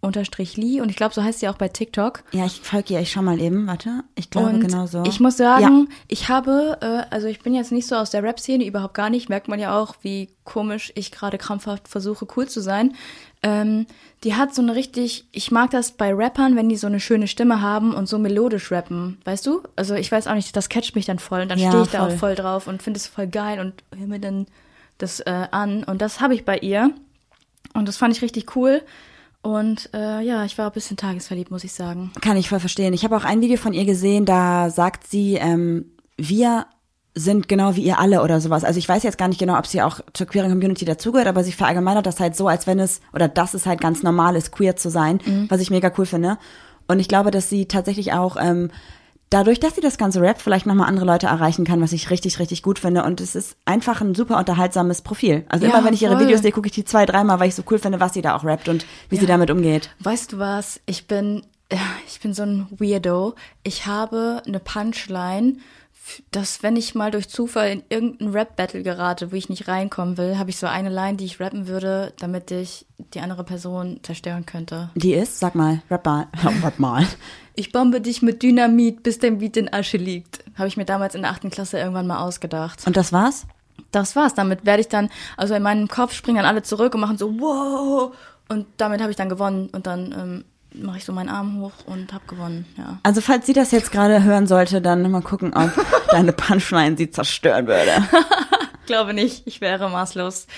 S1: unterstrich Lee und ich glaube, so heißt sie auch bei TikTok.
S2: Ja, ich folge ihr, ich schau mal eben, warte. Ich glaube
S1: Und
S2: genau so.
S1: ich muss sagen, ich habe, äh, also ich bin jetzt nicht so aus der Rap-Szene, überhaupt gar nicht. Merkt man ja auch, wie komisch ich gerade krampfhaft versuche, cool zu sein. Ähm, die hat so eine richtig, ich mag das bei Rappern, wenn die so eine schöne Stimme haben und so melodisch rappen, weißt du? Also ich weiß auch nicht, das catcht mich dann voll und dann
S2: Ja,
S1: stehe ich da
S2: voll.
S1: auch voll drauf und finde es voll geil und höre mir dann das äh, an. Und das habe ich bei ihr. Und das fand ich richtig cool. Und äh, ja, ich war ein bisschen tagesverliebt, muss ich sagen.
S2: Kann ich voll verstehen. Ich habe auch ein Video von ihr gesehen, da sagt sie, ähm, wir sind genau wie ihr alle oder sowas. Also ich weiß jetzt gar nicht genau, ob sie auch zur queeren Community dazugehört, aber sie verallgemeinert das halt so, als wenn es, oder dass es halt ganz normal ist, queer zu sein, was ich mega cool finde. Und ich glaube, dass sie tatsächlich auch ähm, dadurch, dass sie das ganze Rap vielleicht nochmal andere Leute erreichen kann, was ich richtig, richtig gut finde. Und es ist einfach ein super unterhaltsames Profil. Also
S1: Ja,
S2: immer, wenn ich ihre
S1: voll.
S2: Videos sehe, gucke ich die zwei, dreimal, weil ich so cool finde, was sie da auch rappt und wie sie damit umgeht.
S1: Weißt du was? Ich bin, ja, ich bin so ein Weirdo. Ich habe eine Punchline, dass wenn ich mal durch Zufall in irgendein Rap-Battle gerate, wo ich nicht reinkommen will, habe ich so eine Line, die ich rappen würde, damit ich die andere Person zerstören könnte.
S2: Die ist, sag mal, rap mal. rap mal.
S1: Ich bombe dich mit Dynamit, bis dein Beat in Asche liegt. Habe ich mir damals in der achten Klasse irgendwann mal ausgedacht.
S2: Und das war's?
S1: Das war's. Damit werde ich dann, also in meinem Kopf springen dann alle zurück und machen so, wow. Und damit habe ich dann gewonnen. Und dann ähm, mache ich so meinen Arm hoch und habe gewonnen, ja.
S2: Also falls sie das jetzt gerade hören sollte, dann mal gucken, ob deine Punchline sie zerstören würde.
S1: glaube nicht. Ich wäre maßlos.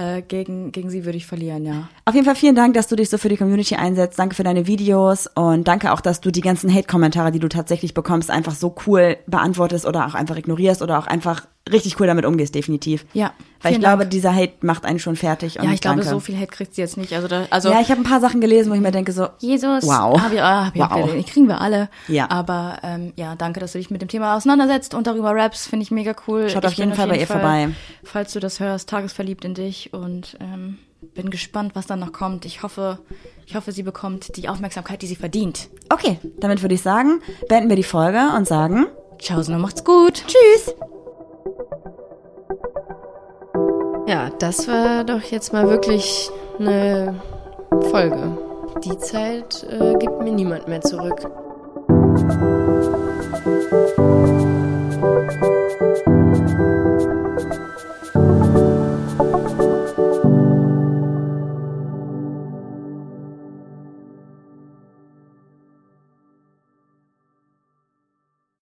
S1: Äh, gegen, gegen sie würde ich verlieren, ja.
S2: Auf jeden Fall vielen Dank, dass du dich so für die Community einsetzt. Danke für deine Videos und danke auch, dass du die ganzen Hate-Kommentare, die du tatsächlich bekommst, einfach so cool beantwortest oder auch einfach ignorierst oder auch einfach richtig cool damit umgehst, definitiv.
S1: Ja,
S2: Weil ich
S1: vielen
S2: glaube,
S1: Dank.
S2: dieser Hate macht einen schon fertig. Und
S1: Ja, ich glaube,
S2: danke.
S1: so viel Hate kriegt sie jetzt nicht. Also, da, also
S2: Ja, ich habe ein paar Sachen gelesen, wo ich mir denke so,
S1: Jesus.
S2: Wow.
S1: Hab ich, ah, hab ich
S2: Wow.
S1: gelesen. Kriegen wir alle.
S2: Ja.
S1: Aber ähm, ja, danke, dass du dich mit dem Thema auseinandersetzt und darüber raps. Finde ich mega cool.
S2: Schaut
S1: ich
S2: auf jeden Fall bei ihr vorbei.
S1: Falls du das hörst, tagesverliebt in dich und ähm, bin gespannt, was dann noch kommt. Ich hoffe, ich hoffe, sie bekommt die Aufmerksamkeit, die sie verdient.
S2: okay, damit würde ich sagen, beenden wir die Folge und sagen
S1: Ciao, und macht's gut.
S2: Tschüss.
S5: Ja, das war doch jetzt mal wirklich eine Folge. Die Zeit äh, gibt mir niemand mehr zurück.